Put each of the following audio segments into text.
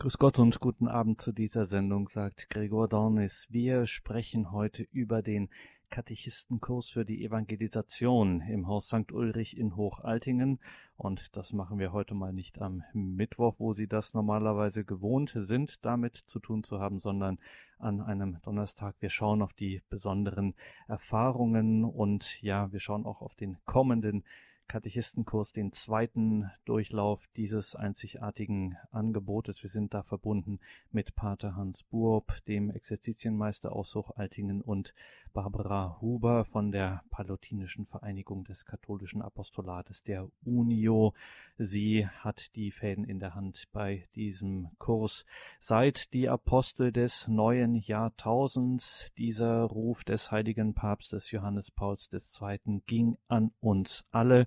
Grüß Gott und guten Abend zu dieser Sendung, sagt Gregor Dornis. Wir sprechen heute über den Katechistenkurs für die Evangelisation im Haus St. Ulrich in Hochaltingen. Und das machen wir heute mal nicht am Mittwoch, wo Sie das normalerweise gewohnt sind, damit zu tun zu haben, sondern an einem Donnerstag. Wir schauen auf die besonderen Erfahrungen und ja, wir schauen auch auf den kommenden Katechistenkurs, den zweiten Durchlauf dieses einzigartigen Angebotes. Wir sind da verbunden mit Pater Hans Buob, dem Exerzitienmeister aus Hochaltingen und Barbara Huber von der Palotinischen Vereinigung des katholischen Apostolates der UNIO. Sie hat die Fäden in der Hand bei diesem Kurs. Seit die Apostel des neuen Jahrtausends, dieser Ruf des heiligen Papstes Johannes Pauls II. ging an uns alle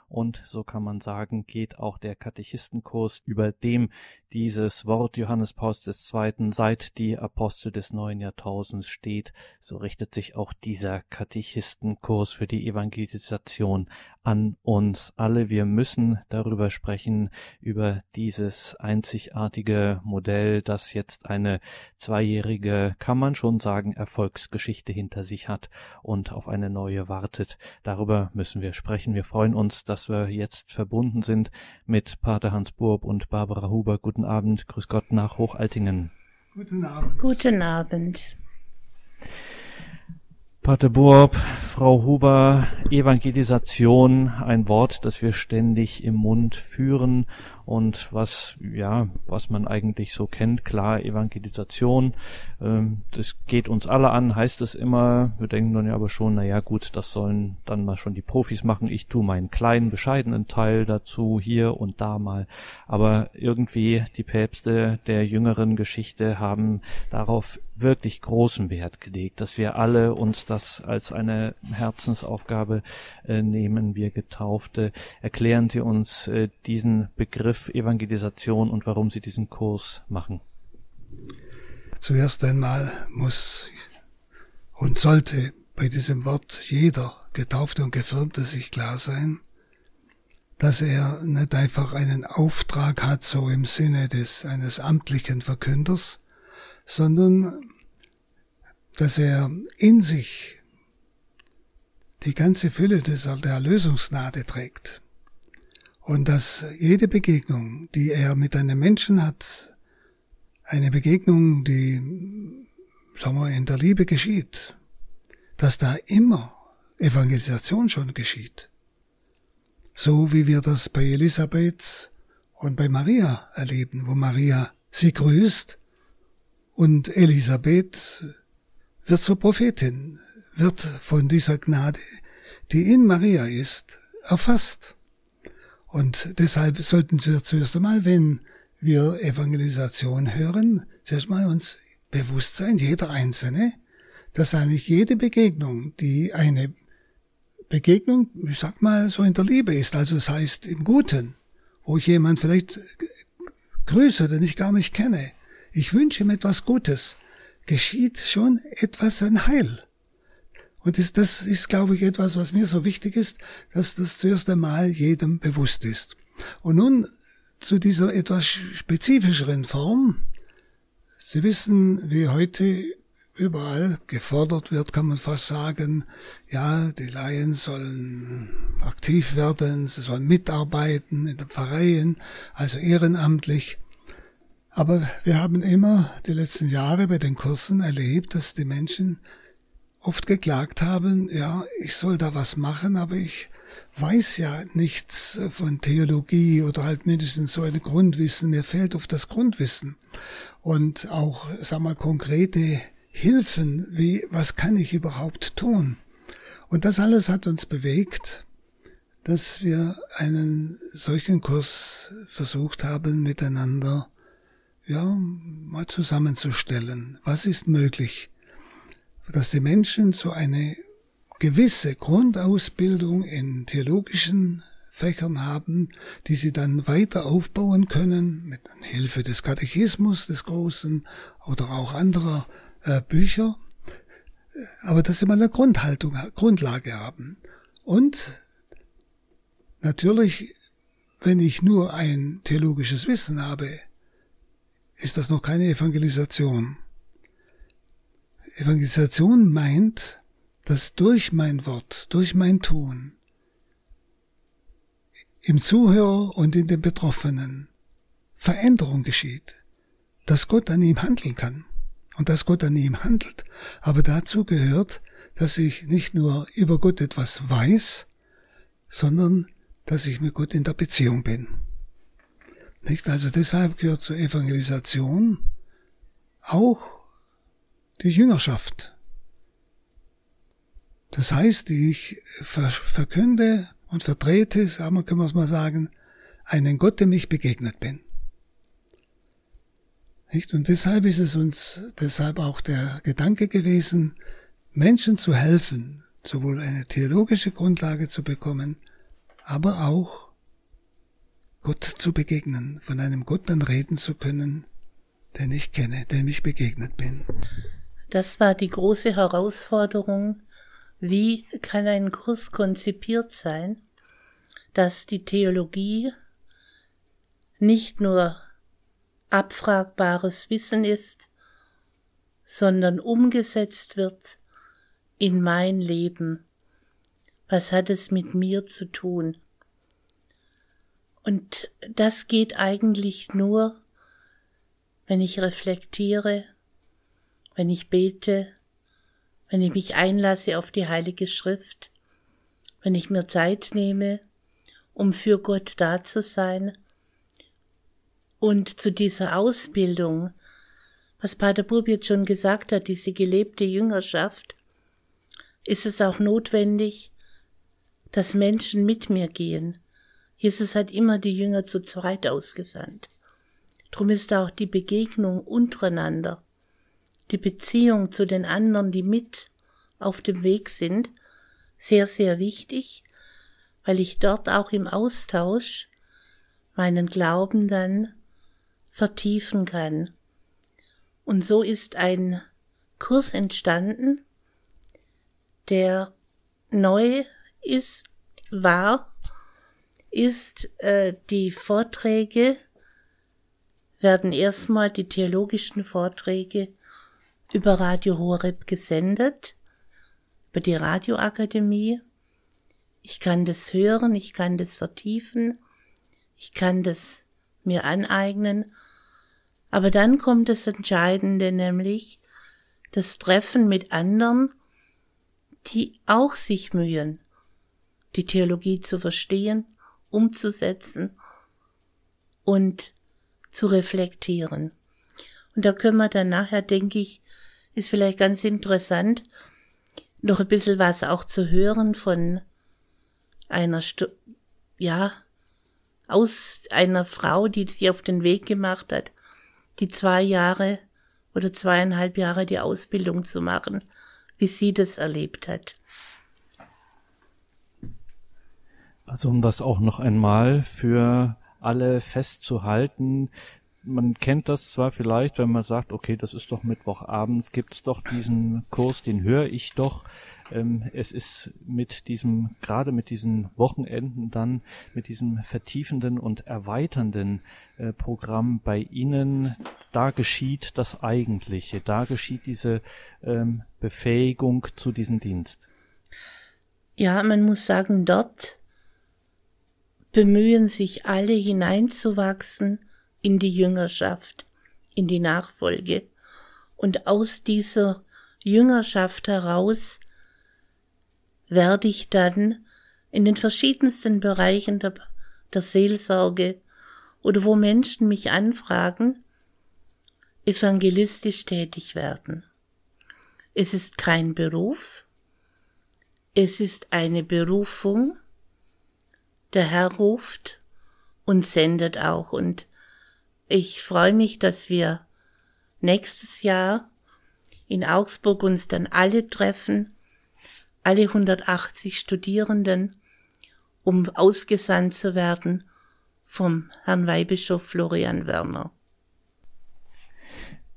und so kann man sagen, geht auch der Katechistenkurs, über dem dieses Wort Johannes Pauls II. seit die Apostel des neuen Jahrtausends steht, so richtet sich auch dieser Katechistenkurs für die Evangelisation an uns alle. Wir müssen darüber sprechen, über dieses einzigartige Modell, das jetzt eine zweijährige, kann man schon sagen, Erfolgsgeschichte hinter sich hat und auf eine neue wartet. Darüber müssen wir sprechen. Wir freuen uns, dass wir jetzt verbunden sind mit Pater Hans Burb und Barbara Huber. Guten Abend, grüß Gott nach Hochaltingen. Guten Abend. Guten Abend. Pater Burb, Frau Huber, Evangelisation, ein Wort, das wir ständig im Mund führen und was, ja, was man eigentlich so kennt, klar, Evangelisation, ähm, das geht uns alle an, heißt es immer, wir denken dann ja aber schon, na ja, gut, das sollen dann mal schon die Profis machen, ich tue meinen kleinen, bescheidenen Teil dazu, hier und da mal, aber irgendwie die Päpste der jüngeren Geschichte haben darauf wirklich großen Wert gelegt, dass wir alle uns das als eine Herzensaufgabe äh, nehmen, wir Getaufte. Erklären Sie uns äh, diesen Begriff Evangelisation und warum Sie diesen Kurs machen. Zuerst einmal muss und sollte bei diesem Wort jeder Getaufte und Gefirmte sich klar sein, dass er nicht einfach einen Auftrag hat, so im Sinne des eines amtlichen Verkünders, sondern dass er in sich die ganze Fülle des, der Erlösungsgnade trägt. Und dass jede Begegnung, die er mit einem Menschen hat, eine Begegnung, die, sagen wir, in der Liebe geschieht, dass da immer Evangelisation schon geschieht. So wie wir das bei Elisabeth und bei Maria erleben, wo Maria sie grüßt und Elisabeth wird zur Prophetin, wird von dieser Gnade, die in Maria ist, erfasst. Und deshalb sollten wir zuerst einmal, wenn wir Evangelisation hören, zuerst mal uns bewusst sein, jeder Einzelne, dass eigentlich jede Begegnung, die eine Begegnung, ich sag mal, so in der Liebe ist, also das heißt im Guten, wo ich jemand vielleicht grüße, den ich gar nicht kenne, ich wünsche ihm etwas Gutes, geschieht schon etwas an Heil. Und das, das ist, glaube ich, etwas, was mir so wichtig ist, dass das zuerst einmal jedem bewusst ist. Und nun zu dieser etwas spezifischeren Form. Sie wissen, wie heute überall gefordert wird, kann man fast sagen, ja, die Laien sollen aktiv werden, sie sollen mitarbeiten in den Pfarreien, also ehrenamtlich. Aber wir haben immer die letzten Jahre bei den Kursen erlebt, dass die Menschen oft geklagt haben, ja, ich soll da was machen, aber ich weiß ja nichts von Theologie oder halt mindestens so ein Grundwissen. Mir fehlt oft das Grundwissen. Und auch, sag mal, konkrete Hilfen, wie, was kann ich überhaupt tun? Und das alles hat uns bewegt, dass wir einen solchen Kurs versucht haben, miteinander, ja, mal zusammenzustellen. Was ist möglich? dass die Menschen so eine gewisse Grundausbildung in theologischen Fächern haben, die sie dann weiter aufbauen können mit Hilfe des Katechismus des Großen oder auch anderer äh, Bücher, aber dass sie mal eine Grundhaltung, Grundlage haben. Und natürlich, wenn ich nur ein theologisches Wissen habe, ist das noch keine Evangelisation. Evangelisation meint, dass durch mein Wort, durch mein Tun, im Zuhörer und in den Betroffenen Veränderung geschieht, dass Gott an ihm handeln kann und dass Gott an ihm handelt. Aber dazu gehört, dass ich nicht nur über Gott etwas weiß, sondern dass ich mit Gott in der Beziehung bin. Nicht? Also deshalb gehört zur Evangelisation auch die Jüngerschaft. Das heißt, ich verkünde und vertrete, sagen wir, können wir es mal sagen, einen Gott, dem ich begegnet bin. Nicht? Und deshalb ist es uns deshalb auch der Gedanke gewesen, Menschen zu helfen, sowohl eine theologische Grundlage zu bekommen, aber auch Gott zu begegnen, von einem Gott dann reden zu können, den ich kenne, dem ich begegnet bin. Das war die große Herausforderung, wie kann ein Kurs konzipiert sein, dass die Theologie nicht nur abfragbares Wissen ist, sondern umgesetzt wird in mein Leben. Was hat es mit mir zu tun? Und das geht eigentlich nur, wenn ich reflektiere, wenn ich bete, wenn ich mich einlasse auf die Heilige Schrift, wenn ich mir Zeit nehme, um für Gott da zu sein und zu dieser Ausbildung, was Pater Bub jetzt schon gesagt hat, diese gelebte Jüngerschaft, ist es auch notwendig, dass Menschen mit mir gehen. Jesus hat immer die Jünger zu zweit ausgesandt. Drum ist auch die Begegnung untereinander, die Beziehung zu den anderen, die mit auf dem Weg sind, sehr, sehr wichtig, weil ich dort auch im Austausch meinen Glauben dann vertiefen kann. Und so ist ein Kurs entstanden, der neu ist, war, ist, äh, die Vorträge werden erstmal die theologischen Vorträge über Radio Horeb gesendet, über die Radioakademie. Ich kann das hören, ich kann das vertiefen, ich kann das mir aneignen aber dann kommt das Entscheidende, nämlich das Treffen mit anderen, die auch sich mühen, die Theologie zu verstehen, umzusetzen und zu reflektieren. Und da können wir dann nachher, denke ich, ist vielleicht ganz interessant, noch ein bisschen was auch zu hören von einer, Stu ja, aus einer Frau, die sich auf den Weg gemacht hat, die zwei Jahre oder zweieinhalb Jahre die Ausbildung zu machen, wie sie das erlebt hat. Also um das auch noch einmal für alle festzuhalten, man kennt das zwar vielleicht, wenn man sagt, okay, das ist doch Mittwochabend, gibt's doch diesen Kurs, den höre ich doch, ähm, es ist mit diesem, gerade mit diesen Wochenenden dann, mit diesem vertiefenden und erweiternden äh, Programm bei Ihnen, da geschieht das Eigentliche, da geschieht diese ähm, Befähigung zu diesem Dienst. Ja, man muss sagen, dort bemühen sich alle hineinzuwachsen in die Jüngerschaft, in die Nachfolge. Und aus dieser Jüngerschaft heraus werde ich dann in den verschiedensten Bereichen der, der Seelsorge oder wo Menschen mich anfragen, evangelistisch tätig werden. Es ist kein Beruf, es ist eine Berufung. Der Herr ruft und sendet auch. Und ich freue mich, dass wir nächstes Jahr in Augsburg uns dann alle treffen alle 180 Studierenden, um ausgesandt zu werden vom Herrn Weihbischof Florian Werner.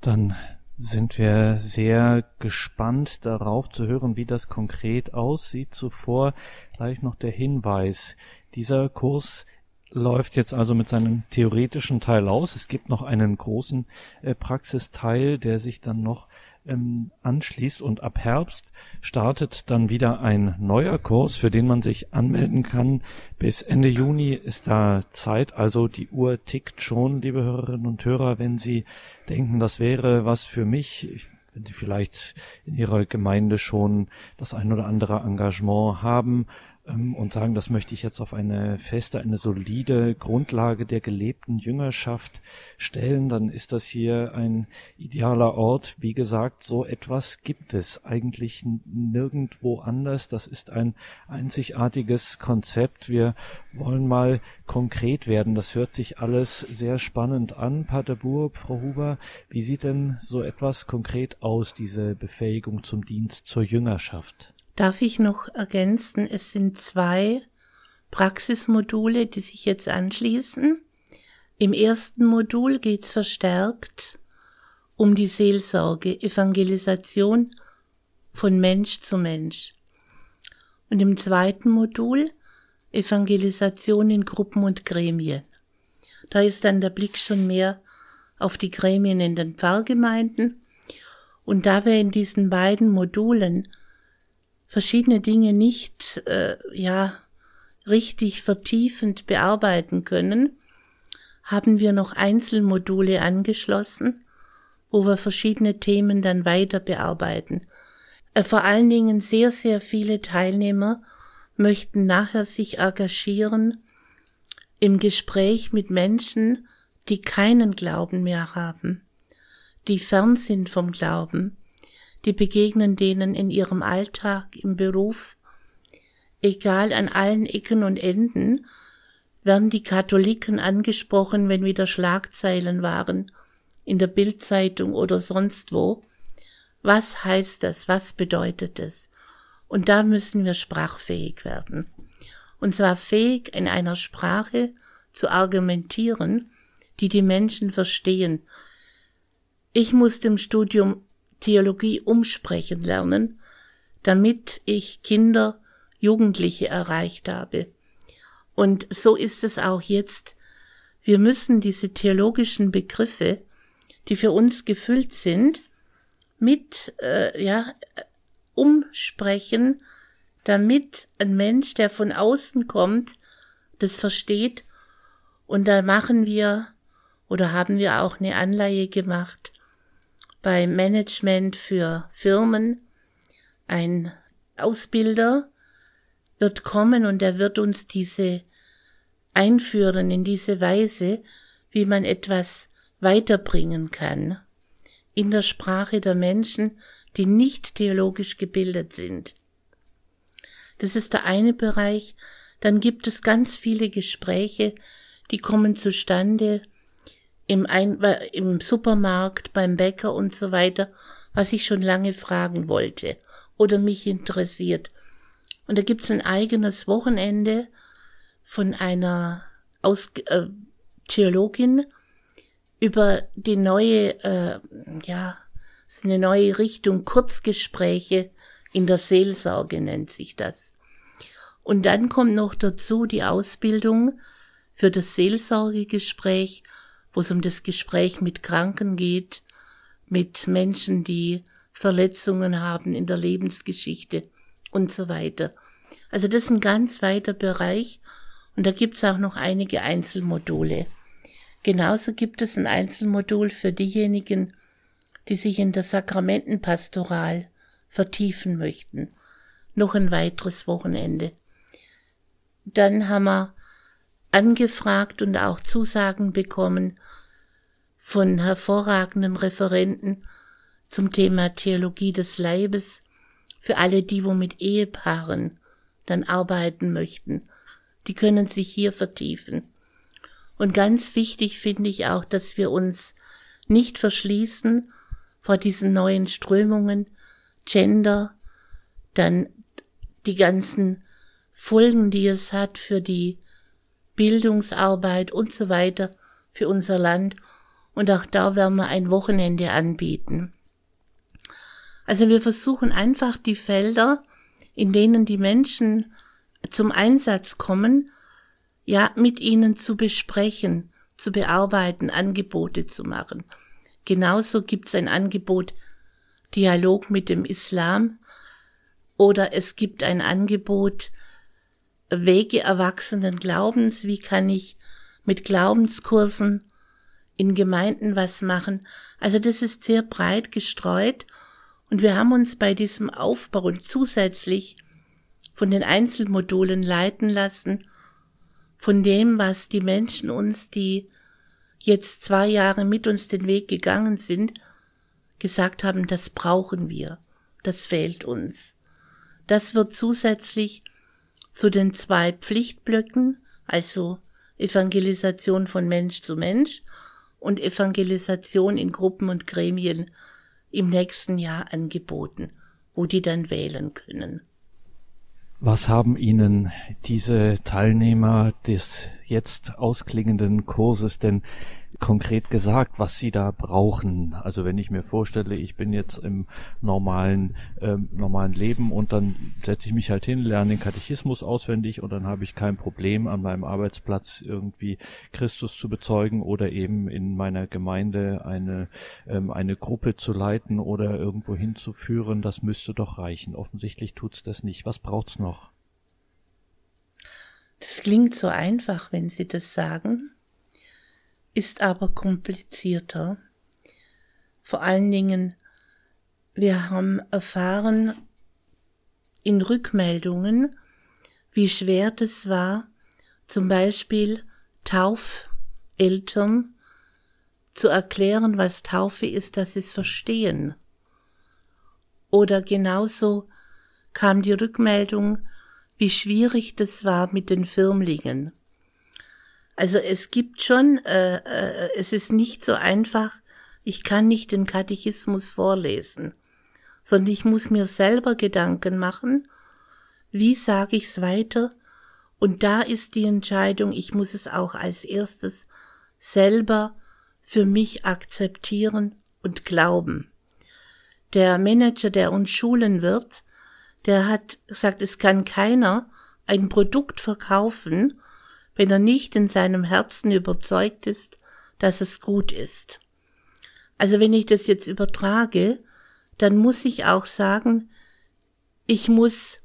Dann sind wir sehr gespannt darauf zu hören, wie das konkret aussieht. Zuvor gleich noch der Hinweis. Dieser Kurs läuft jetzt also mit seinem theoretischen Teil aus. Es gibt noch einen großen äh, Praxisteil, der sich dann noch ähm, anschließt und ab Herbst startet dann wieder ein neuer Kurs, für den man sich anmelden kann. Bis Ende Juni ist da Zeit, also die Uhr tickt schon, liebe Hörerinnen und Hörer, wenn Sie denken, das wäre was für mich. Ich wenn Sie vielleicht in Ihrer Gemeinde schon das ein oder andere Engagement haben und sagen, das möchte ich jetzt auf eine feste, eine solide Grundlage der gelebten Jüngerschaft stellen, dann ist das hier ein idealer Ort. Wie gesagt, so etwas gibt es eigentlich nirgendwo anders. Das ist ein einzigartiges Konzept. Wir wollen mal konkret werden. Das hört sich alles sehr spannend an. Pater Burb, Frau Huber, wie sieht denn so etwas konkret aus, diese Befähigung zum Dienst zur Jüngerschaft? Darf ich noch ergänzen, es sind zwei Praxismodule, die sich jetzt anschließen. Im ersten Modul geht es verstärkt um die Seelsorge, Evangelisation von Mensch zu Mensch. Und im zweiten Modul Evangelisation in Gruppen und Gremien. Da ist dann der Blick schon mehr auf die Gremien in den Pfarrgemeinden. Und da wir in diesen beiden Modulen verschiedene Dinge nicht äh, ja richtig vertiefend bearbeiten können, haben wir noch Einzelmodule angeschlossen, wo wir verschiedene Themen dann weiter bearbeiten. Äh, vor allen Dingen sehr, sehr viele Teilnehmer möchten nachher sich engagieren im Gespräch mit Menschen, die keinen Glauben mehr haben, die fern sind vom Glauben, die begegnen denen in ihrem Alltag, im Beruf, egal an allen Ecken und Enden, werden die Katholiken angesprochen, wenn wieder Schlagzeilen waren, in der Bildzeitung oder sonst wo. Was heißt das? Was bedeutet es? Und da müssen wir sprachfähig werden. Und zwar fähig, in einer Sprache zu argumentieren, die die Menschen verstehen. Ich musste im Studium Theologie umsprechen lernen, damit ich Kinder, Jugendliche erreicht habe. Und so ist es auch jetzt. Wir müssen diese theologischen Begriffe, die für uns gefüllt sind, mit äh, ja, umsprechen, damit ein Mensch, der von außen kommt, das versteht. Und da machen wir oder haben wir auch eine Anleihe gemacht beim Management für Firmen. Ein Ausbilder wird kommen und er wird uns diese einführen in diese Weise, wie man etwas weiterbringen kann in der Sprache der Menschen, die nicht theologisch gebildet sind. Das ist der eine Bereich. Dann gibt es ganz viele Gespräche, die kommen zustande im, Ein im Supermarkt, beim Bäcker und so weiter, was ich schon lange fragen wollte oder mich interessiert. Und da gibt's ein eigenes Wochenende von einer Aus äh, Theologin über die neue, äh, ja, eine neue Richtung, Kurzgespräche in der Seelsorge nennt sich das. Und dann kommt noch dazu die Ausbildung für das Seelsorgegespräch wo es um das Gespräch mit Kranken geht, mit Menschen, die Verletzungen haben in der Lebensgeschichte und so weiter. Also das ist ein ganz weiter Bereich und da gibt es auch noch einige Einzelmodule. Genauso gibt es ein Einzelmodul für diejenigen, die sich in der Sakramentenpastoral vertiefen möchten. Noch ein weiteres Wochenende. Dann haben wir angefragt und auch Zusagen bekommen von hervorragenden Referenten zum Thema Theologie des Leibes für alle die, wo mit Ehepaaren dann arbeiten möchten. Die können sich hier vertiefen. Und ganz wichtig finde ich auch, dass wir uns nicht verschließen vor diesen neuen Strömungen, Gender, dann die ganzen Folgen, die es hat für die Bildungsarbeit und so weiter für unser Land. Und auch da werden wir ein Wochenende anbieten. Also wir versuchen einfach die Felder, in denen die Menschen zum Einsatz kommen, ja, mit ihnen zu besprechen, zu bearbeiten, Angebote zu machen. Genauso gibt es ein Angebot Dialog mit dem Islam oder es gibt ein Angebot Wege erwachsenen Glaubens, wie kann ich mit Glaubenskursen in Gemeinden was machen. Also das ist sehr breit gestreut und wir haben uns bei diesem Aufbau zusätzlich von den Einzelmodulen leiten lassen, von dem, was die Menschen uns, die jetzt zwei Jahre mit uns den Weg gegangen sind, gesagt haben, das brauchen wir, das fehlt uns. Das wird zusätzlich zu den zwei Pflichtblöcken, also Evangelisation von Mensch zu Mensch und Evangelisation in Gruppen und Gremien im nächsten Jahr angeboten, wo die dann wählen können. Was haben Ihnen diese Teilnehmer des jetzt ausklingenden Kurses denn konkret gesagt, was sie da brauchen. Also wenn ich mir vorstelle, ich bin jetzt im normalen ähm, normalen Leben und dann setze ich mich halt hin, lerne den Katechismus auswendig und dann habe ich kein Problem an meinem Arbeitsplatz irgendwie Christus zu bezeugen oder eben in meiner Gemeinde eine ähm, eine Gruppe zu leiten oder irgendwo hinzuführen. Das müsste doch reichen. Offensichtlich tut's das nicht. Was braucht's noch? Das klingt so einfach, wenn Sie das sagen ist aber komplizierter. Vor allen Dingen, wir haben erfahren in Rückmeldungen, wie schwer das war, zum Beispiel Taufeltern zu erklären, was Taufe ist, dass sie es verstehen. Oder genauso kam die Rückmeldung, wie schwierig das war mit den Firmlingen. Also es gibt schon, äh, äh, es ist nicht so einfach, ich kann nicht den Katechismus vorlesen, sondern ich muss mir selber Gedanken machen, wie sage ich es weiter, und da ist die Entscheidung, ich muss es auch als erstes selber für mich akzeptieren und glauben. Der Manager, der uns schulen wird, der hat gesagt, es kann keiner ein Produkt verkaufen, wenn er nicht in seinem Herzen überzeugt ist, dass es gut ist. Also wenn ich das jetzt übertrage, dann muss ich auch sagen, ich muss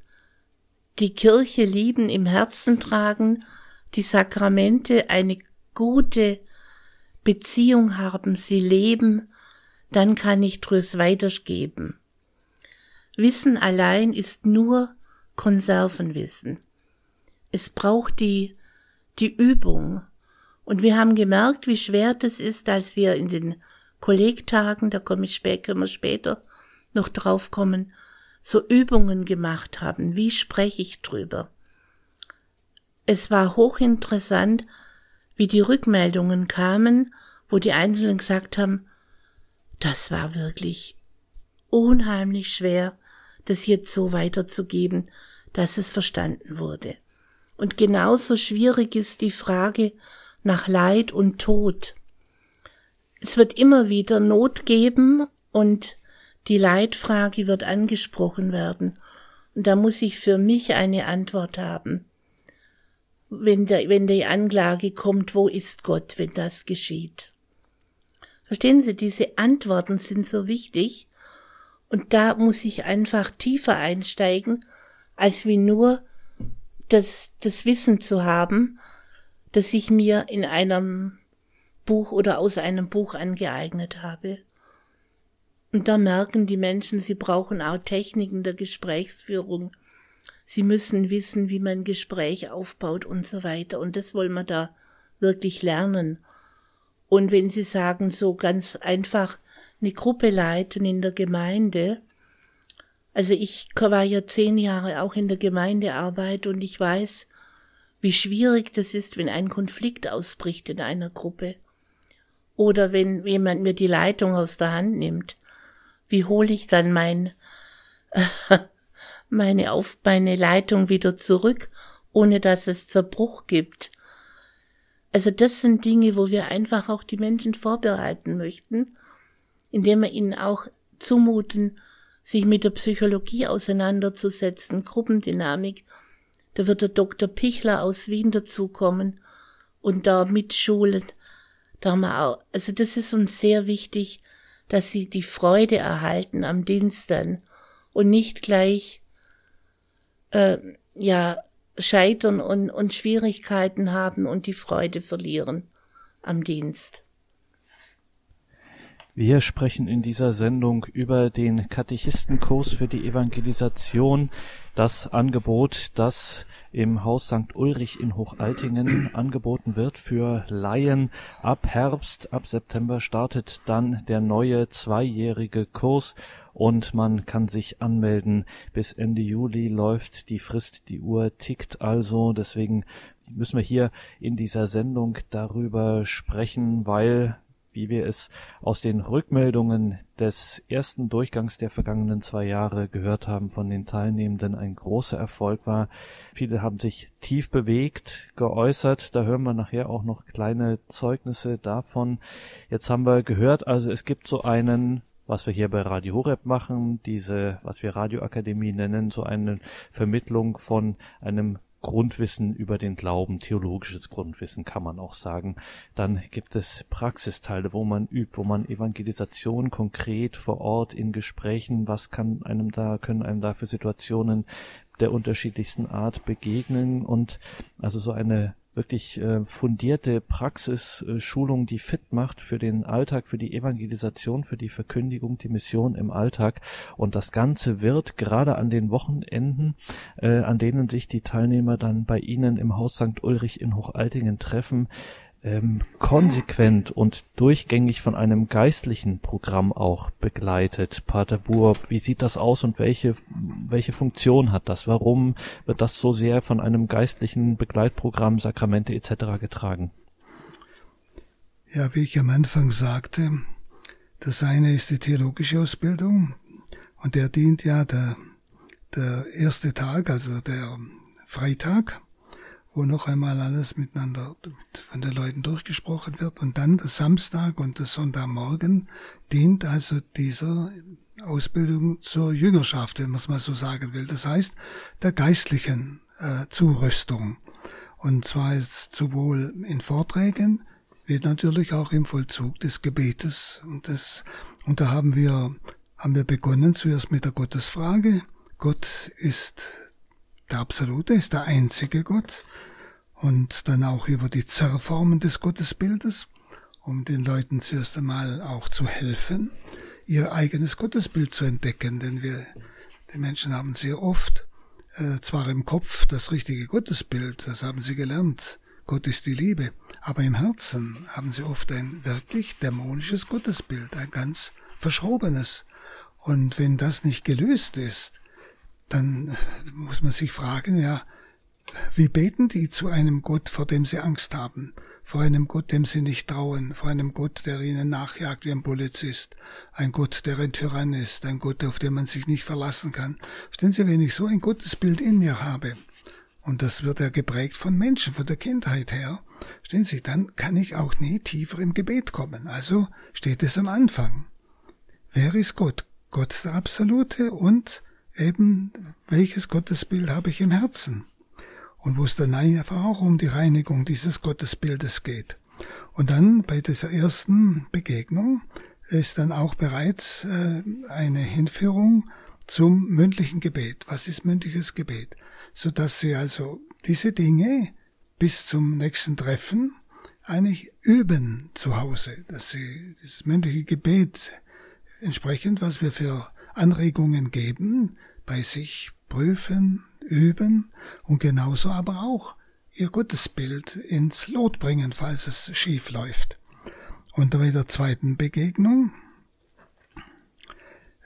die Kirche lieben, im Herzen tragen, die Sakramente, eine gute Beziehung haben, sie leben, dann kann ich Tröst weitergeben. Wissen allein ist nur Konservenwissen. Es braucht die die Übung. Und wir haben gemerkt, wie schwer das ist, als wir in den Kollegtagen, da komme ich später, können wir später noch drauf kommen, so Übungen gemacht haben. Wie spreche ich drüber? Es war hochinteressant, wie die Rückmeldungen kamen, wo die Einzelnen gesagt haben, das war wirklich unheimlich schwer, das jetzt so weiterzugeben, dass es verstanden wurde. Und genauso schwierig ist die Frage nach Leid und Tod. Es wird immer wieder Not geben und die Leidfrage wird angesprochen werden. Und da muss ich für mich eine Antwort haben. Wenn, der, wenn die Anklage kommt, wo ist Gott, wenn das geschieht? Verstehen Sie, diese Antworten sind so wichtig. Und da muss ich einfach tiefer einsteigen, als wie nur das, das Wissen zu haben, das ich mir in einem Buch oder aus einem Buch angeeignet habe. Und da merken die Menschen, sie brauchen auch Techniken der Gesprächsführung. Sie müssen wissen, wie man Gespräch aufbaut und so weiter. Und das wollen wir da wirklich lernen. Und wenn Sie sagen, so ganz einfach eine Gruppe leiten in der Gemeinde, also ich war ja zehn Jahre auch in der Gemeindearbeit und ich weiß, wie schwierig das ist, wenn ein Konflikt ausbricht in einer Gruppe. Oder wenn jemand mir die Leitung aus der Hand nimmt. Wie hole ich dann mein, meine, auf, meine Leitung wieder zurück, ohne dass es Zerbruch gibt? Also das sind Dinge, wo wir einfach auch die Menschen vorbereiten möchten, indem wir ihnen auch zumuten, sich mit der Psychologie auseinanderzusetzen, Gruppendynamik, Da wird der Dr. Pichler aus Wien dazukommen und da mitschulen. Da haben wir auch, also das ist uns sehr wichtig, dass sie die Freude erhalten am Dienst dann und nicht gleich äh, ja scheitern und, und Schwierigkeiten haben und die Freude verlieren am Dienst. Wir sprechen in dieser Sendung über den Katechistenkurs für die Evangelisation, das Angebot, das im Haus St. Ulrich in Hochaltingen angeboten wird für Laien. Ab Herbst, ab September startet dann der neue zweijährige Kurs und man kann sich anmelden. Bis Ende Juli läuft die Frist, die Uhr tickt also. Deswegen müssen wir hier in dieser Sendung darüber sprechen, weil wie wir es aus den Rückmeldungen des ersten Durchgangs der vergangenen zwei Jahre gehört haben von den Teilnehmenden, ein großer Erfolg war. Viele haben sich tief bewegt, geäußert. Da hören wir nachher auch noch kleine Zeugnisse davon. Jetzt haben wir gehört, also es gibt so einen was wir hier bei Radio Horeb machen, diese, was wir Radioakademie nennen, so eine Vermittlung von einem Grundwissen über den Glauben, theologisches Grundwissen kann man auch sagen. Dann gibt es Praxisteile, wo man übt, wo man Evangelisation konkret vor Ort in Gesprächen, was kann einem da, können einem da für Situationen der unterschiedlichsten Art begegnen und also so eine wirklich äh, fundierte Praxisschulung, die fit macht für den Alltag, für die Evangelisation, für die Verkündigung, die Mission im Alltag. Und das Ganze wird gerade an den Wochenenden, äh, an denen sich die Teilnehmer dann bei Ihnen im Haus St. Ulrich in Hochaltingen treffen, ähm, konsequent und durchgängig von einem geistlichen Programm auch begleitet. Pater Burb, wie sieht das aus und welche, welche Funktion hat das? Warum wird das so sehr von einem geistlichen Begleitprogramm, Sakramente etc. getragen? Ja, wie ich am Anfang sagte, das eine ist die theologische Ausbildung und der dient ja der, der erste Tag, also der Freitag wo noch einmal alles miteinander von den Leuten durchgesprochen wird. Und dann der Samstag und der Sonntagmorgen dient also dieser Ausbildung zur Jüngerschaft, wenn man es mal so sagen will. Das heißt, der geistlichen äh, Zurüstung. Und zwar jetzt sowohl in Vorträgen wie natürlich auch im Vollzug des Gebetes. Und, das, und da haben wir, haben wir begonnen zuerst mit der Gottesfrage. Gott ist der Absolute, ist der einzige Gott und dann auch über die Zerrformen des Gottesbildes, um den Leuten zuerst einmal auch zu helfen, ihr eigenes Gottesbild zu entdecken, denn wir, die Menschen haben sehr oft äh, zwar im Kopf das richtige Gottesbild, das haben sie gelernt, Gott ist die Liebe, aber im Herzen haben sie oft ein wirklich dämonisches Gottesbild, ein ganz verschrobenes. Und wenn das nicht gelöst ist, dann muss man sich fragen, ja, wie beten die zu einem Gott, vor dem sie Angst haben? Vor einem Gott, dem sie nicht trauen, vor einem Gott, der ihnen nachjagt wie ein Polizist, ein Gott, der ein Tyrann ist, ein Gott, auf den man sich nicht verlassen kann. Verstehen Sie, wenn ich so ein Gottesbild in mir habe, und das wird ja geprägt von Menschen, von der Kindheit her, verstehen Sie, dann kann ich auch nie tiefer im Gebet kommen. Also steht es am Anfang. Wer ist Gott? Gott der Absolute und eben welches Gottesbild habe ich im Herzen? und wo es dann einfach auch um die Reinigung dieses Gottesbildes geht. Und dann bei dieser ersten Begegnung ist dann auch bereits äh, eine Hinführung zum mündlichen Gebet. Was ist mündliches Gebet? So dass Sie also diese Dinge bis zum nächsten Treffen eigentlich üben zu Hause, dass Sie das mündliche Gebet entsprechend, was wir für Anregungen geben, bei sich prüfen, üben und genauso aber auch ihr Gottesbild ins Lot bringen, falls es schief läuft. Und bei der zweiten Begegnung,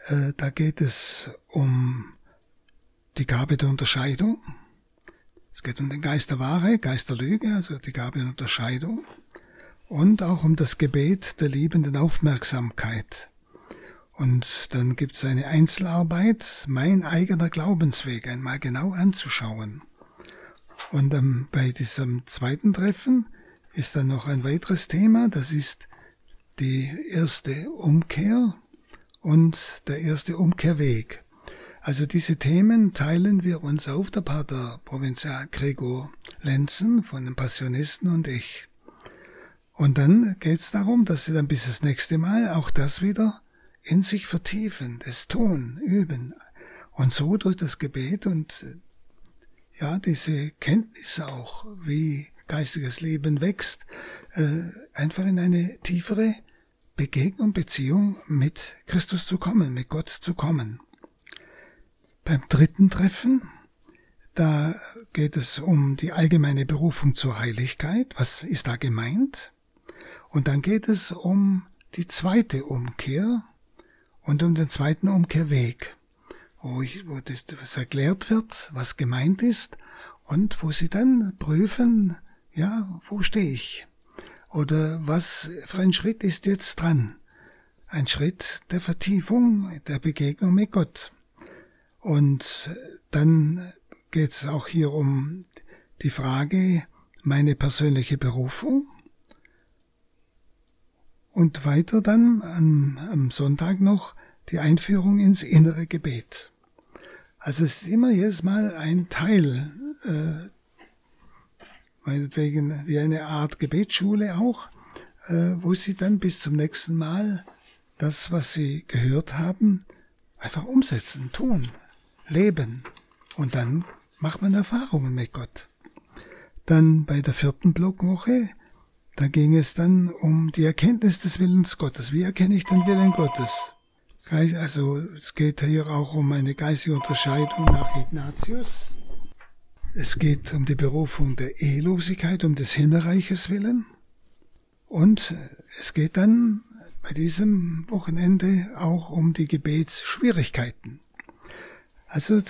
äh, da geht es um die Gabe der Unterscheidung. Es geht um den Geist der Wahre, Geist der Lüge, also die Gabe der Unterscheidung. Und auch um das Gebet der liebenden Aufmerksamkeit. Und dann gibt es eine Einzelarbeit, mein eigener Glaubensweg einmal genau anzuschauen. Und ähm, bei diesem zweiten Treffen ist dann noch ein weiteres Thema, das ist die erste Umkehr und der erste Umkehrweg. Also diese Themen teilen wir uns auf, der Pater Provinzial Gregor Lenzen von den Passionisten und ich. Und dann geht es darum, dass sie dann bis das nächste Mal auch das wieder in sich vertiefen, das tun, üben. Und so durch das Gebet und ja, diese Kenntnis auch, wie geistiges Leben wächst, äh, einfach in eine tiefere Begegnung, Beziehung mit Christus zu kommen, mit Gott zu kommen. Beim dritten Treffen, da geht es um die allgemeine Berufung zur Heiligkeit. Was ist da gemeint? Und dann geht es um die zweite Umkehr und um den zweiten Umkehrweg, wo, ich, wo das, was erklärt wird, was gemeint ist und wo sie dann prüfen, ja, wo stehe ich? Oder was für ein Schritt ist jetzt dran? Ein Schritt der Vertiefung, der Begegnung mit Gott. Und dann geht es auch hier um die Frage, meine persönliche Berufung. Und weiter dann am, am Sonntag noch die Einführung ins innere Gebet. Also es ist immer jedes Mal ein Teil, äh, meinetwegen wie eine Art Gebetsschule auch, äh, wo Sie dann bis zum nächsten Mal das, was Sie gehört haben, einfach umsetzen, tun leben. Und dann macht man Erfahrungen mit Gott. Dann bei der vierten Blockwoche, da ging es dann um die Erkenntnis des Willens Gottes. Wie erkenne ich den Willen Gottes? Also es geht hier auch um eine geistige Unterscheidung nach Ignatius. Es geht um die Berufung der Ehelosigkeit, um des Himmelreiches Willen. Und es geht dann bei diesem Wochenende auch um die Gebetsschwierigkeiten. Also äh,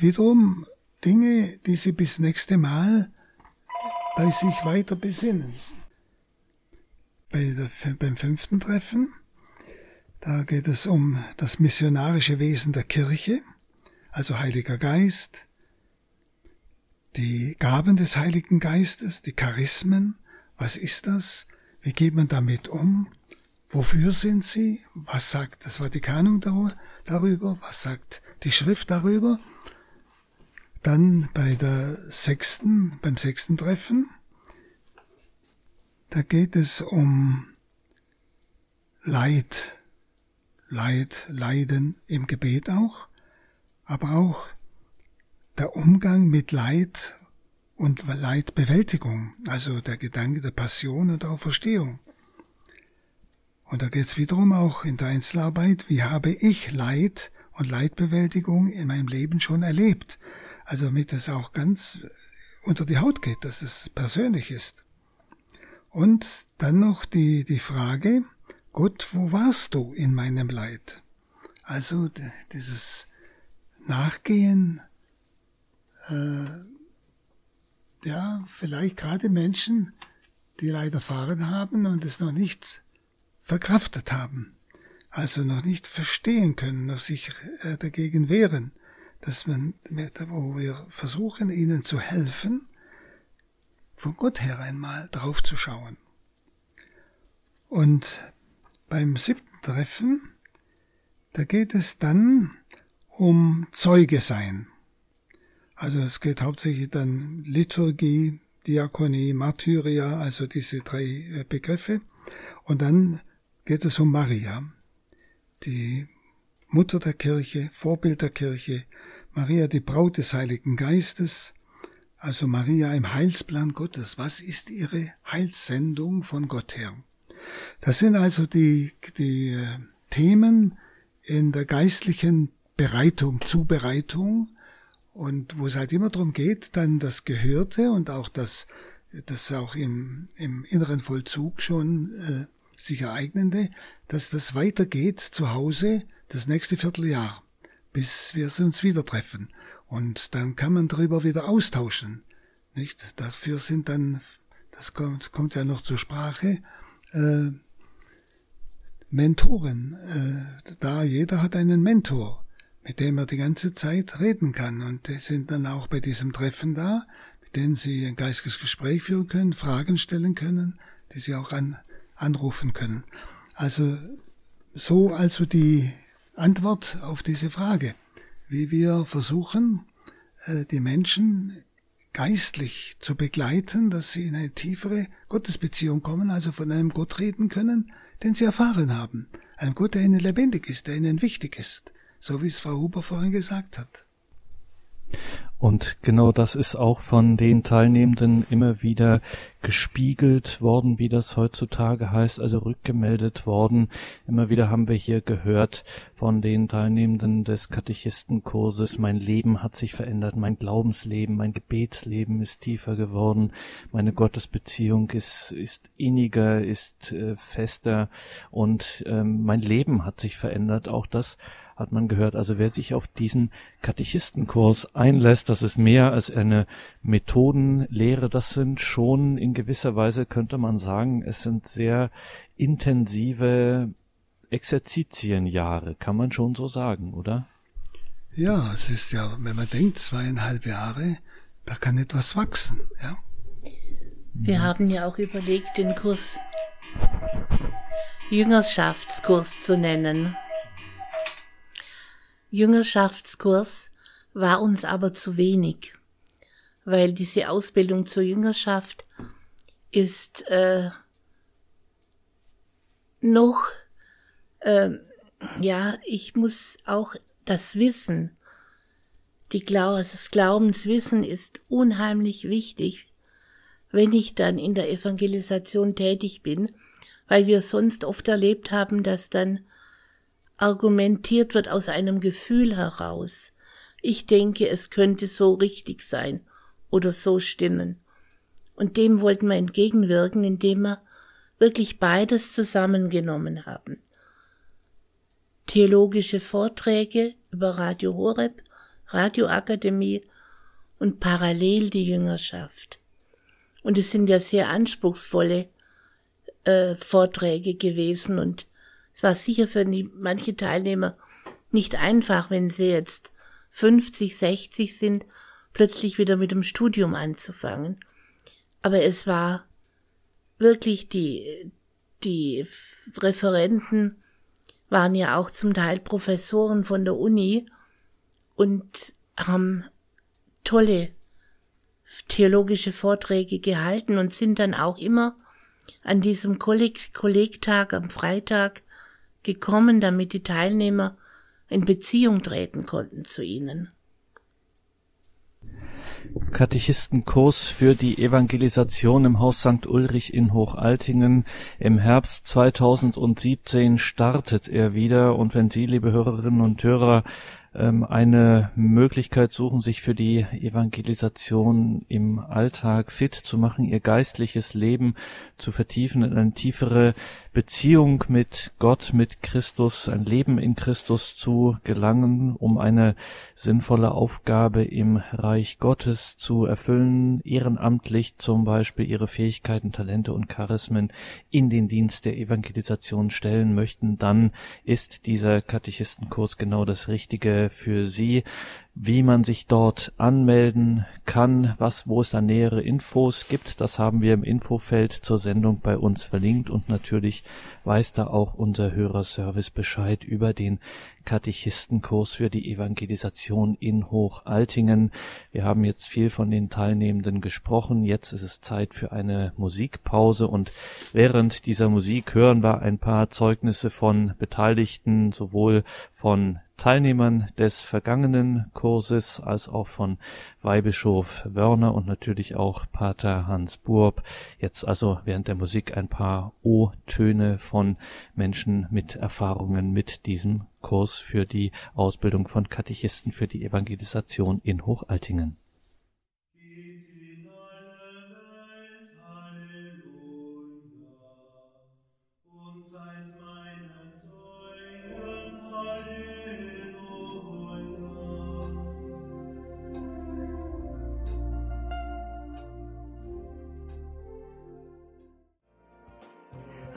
wiederum Dinge, die Sie bis nächste Mal bei sich weiter besinnen. Bei der, beim fünften Treffen, da geht es um das missionarische Wesen der Kirche, also Heiliger Geist, die Gaben des Heiligen Geistes, die Charismen, was ist das? Wie geht man damit um? Wofür sind sie? Was sagt das Vatikanum darüber? Was sagt die Schrift darüber. Dann bei der sechsten, beim sechsten Treffen, da geht es um Leid, Leid, Leiden im Gebet auch, aber auch der Umgang mit Leid und Leidbewältigung, also der Gedanke der Passion und der Auferstehung. Und da geht es wiederum auch in der Einzelarbeit, wie habe ich Leid und Leidbewältigung in meinem Leben schon erlebt. Also damit es auch ganz unter die Haut geht, dass es persönlich ist. Und dann noch die, die Frage, Gott, wo warst du in meinem Leid? Also dieses Nachgehen, äh, ja, vielleicht gerade Menschen, die Leid erfahren haben und es noch nicht verkraftet haben also noch nicht verstehen können, noch sich äh, dagegen wehren, dass man, wo wir versuchen, ihnen zu helfen, von Gott her einmal drauf zu schauen. Und beim siebten Treffen, da geht es dann um Zeuge sein. Also es geht hauptsächlich dann Liturgie, Diakonie, Martyria, also diese drei äh, Begriffe. Und dann geht es um Maria die Mutter der Kirche, Vorbild der Kirche, Maria die Braut des Heiligen Geistes, also Maria im Heilsplan Gottes. Was ist ihre Heilssendung von Gott her? Das sind also die, die äh, Themen in der geistlichen Bereitung, Zubereitung und wo es halt immer darum geht, dann das Gehörte und auch das, das auch im, im inneren Vollzug schon äh, sich ereignende, dass das weitergeht zu Hause das nächste Vierteljahr, bis wir uns wieder treffen. Und dann kann man darüber wieder austauschen. Nicht? Dafür sind dann, das kommt, kommt ja noch zur Sprache, äh, Mentoren. Äh, da jeder hat einen Mentor, mit dem er die ganze Zeit reden kann. Und die sind dann auch bei diesem Treffen da, mit denen sie ein geistiges Gespräch führen können, Fragen stellen können, die sie auch an, anrufen können. Also so also die Antwort auf diese Frage. Wie wir versuchen, äh, die Menschen geistlich zu begleiten, dass sie in eine tiefere Gottesbeziehung kommen, also von einem Gott reden können, den sie erfahren haben. Ein Gott, der ihnen lebendig ist, der ihnen wichtig ist, so wie es Frau Huber vorhin gesagt hat. Und genau das ist auch von den Teilnehmenden immer wieder gespiegelt worden, wie das heutzutage heißt, also rückgemeldet worden. Immer wieder haben wir hier gehört von den Teilnehmenden des Katechistenkurses, mein Leben hat sich verändert, mein Glaubensleben, mein Gebetsleben ist tiefer geworden, meine Gottesbeziehung ist, ist inniger, ist äh, fester und ähm, mein Leben hat sich verändert. Auch das hat man gehört. Also wer sich auf diesen Katechistenkurs einlässt, das ist mehr als eine Methodenlehre. Das sind schon in gewisser Weise, könnte man sagen, es sind sehr intensive Exerzitienjahre, kann man schon so sagen, oder? Ja, es ist ja, wenn man denkt, zweieinhalb Jahre, da kann etwas wachsen, ja. Wir mhm. haben ja auch überlegt, den Kurs Jüngerschaftskurs zu nennen. Jüngerschaftskurs war uns aber zu wenig, weil diese Ausbildung zur Jüngerschaft ist äh, noch, äh, ja, ich muss auch das Wissen, die Glau das Glaubenswissen ist unheimlich wichtig, wenn ich dann in der Evangelisation tätig bin, weil wir sonst oft erlebt haben, dass dann argumentiert wird aus einem Gefühl heraus. Ich denke, es könnte so richtig sein oder so stimmen. Und dem wollten wir entgegenwirken, indem wir wirklich beides zusammengenommen haben. Theologische Vorträge über Radio Horeb, Radioakademie und parallel die Jüngerschaft. Und es sind ja sehr anspruchsvolle äh, Vorträge gewesen und es war sicher für die, manche Teilnehmer nicht einfach, wenn sie jetzt 50, 60 sind, plötzlich wieder mit dem Studium anzufangen. Aber es war wirklich die, die Referenten waren ja auch zum Teil Professoren von der Uni und haben tolle theologische Vorträge gehalten und sind dann auch immer an diesem Kolleg Kollegtag am Freitag gekommen, damit die Teilnehmer in Beziehung treten konnten zu ihnen. Katechistenkurs für die Evangelisation im Haus St. Ulrich in Hochaltingen. Im Herbst 2017 startet er wieder und wenn Sie, liebe Hörerinnen und Hörer, ähm, eine Möglichkeit suchen, sich für die Evangelisation im Alltag fit zu machen, ihr geistliches Leben zu vertiefen, in eine tiefere Beziehung mit Gott, mit Christus, ein Leben in Christus zu gelangen, um eine sinnvolle Aufgabe im Reich Gottes zu erfüllen, ehrenamtlich zum Beispiel ihre Fähigkeiten, Talente und Charismen in den Dienst der Evangelisation stellen möchten, dann ist dieser Katechistenkurs genau das Richtige für Sie wie man sich dort anmelden kann, was, wo es da nähere Infos gibt. Das haben wir im Infofeld zur Sendung bei uns verlinkt und natürlich weiß da auch unser Hörerservice Bescheid über den Katechistenkurs für die Evangelisation in Hochaltingen. Wir haben jetzt viel von den Teilnehmenden gesprochen. Jetzt ist es Zeit für eine Musikpause und während dieser Musik hören wir ein paar Zeugnisse von Beteiligten, sowohl von Teilnehmern des vergangenen Kurses als auch von Weihbischof Wörner und natürlich auch Pater Hans Burb. Jetzt also während der Musik ein paar O-Töne von Menschen mit Erfahrungen mit diesem Kurs für die Ausbildung von Katechisten für die Evangelisation in Hochaltingen.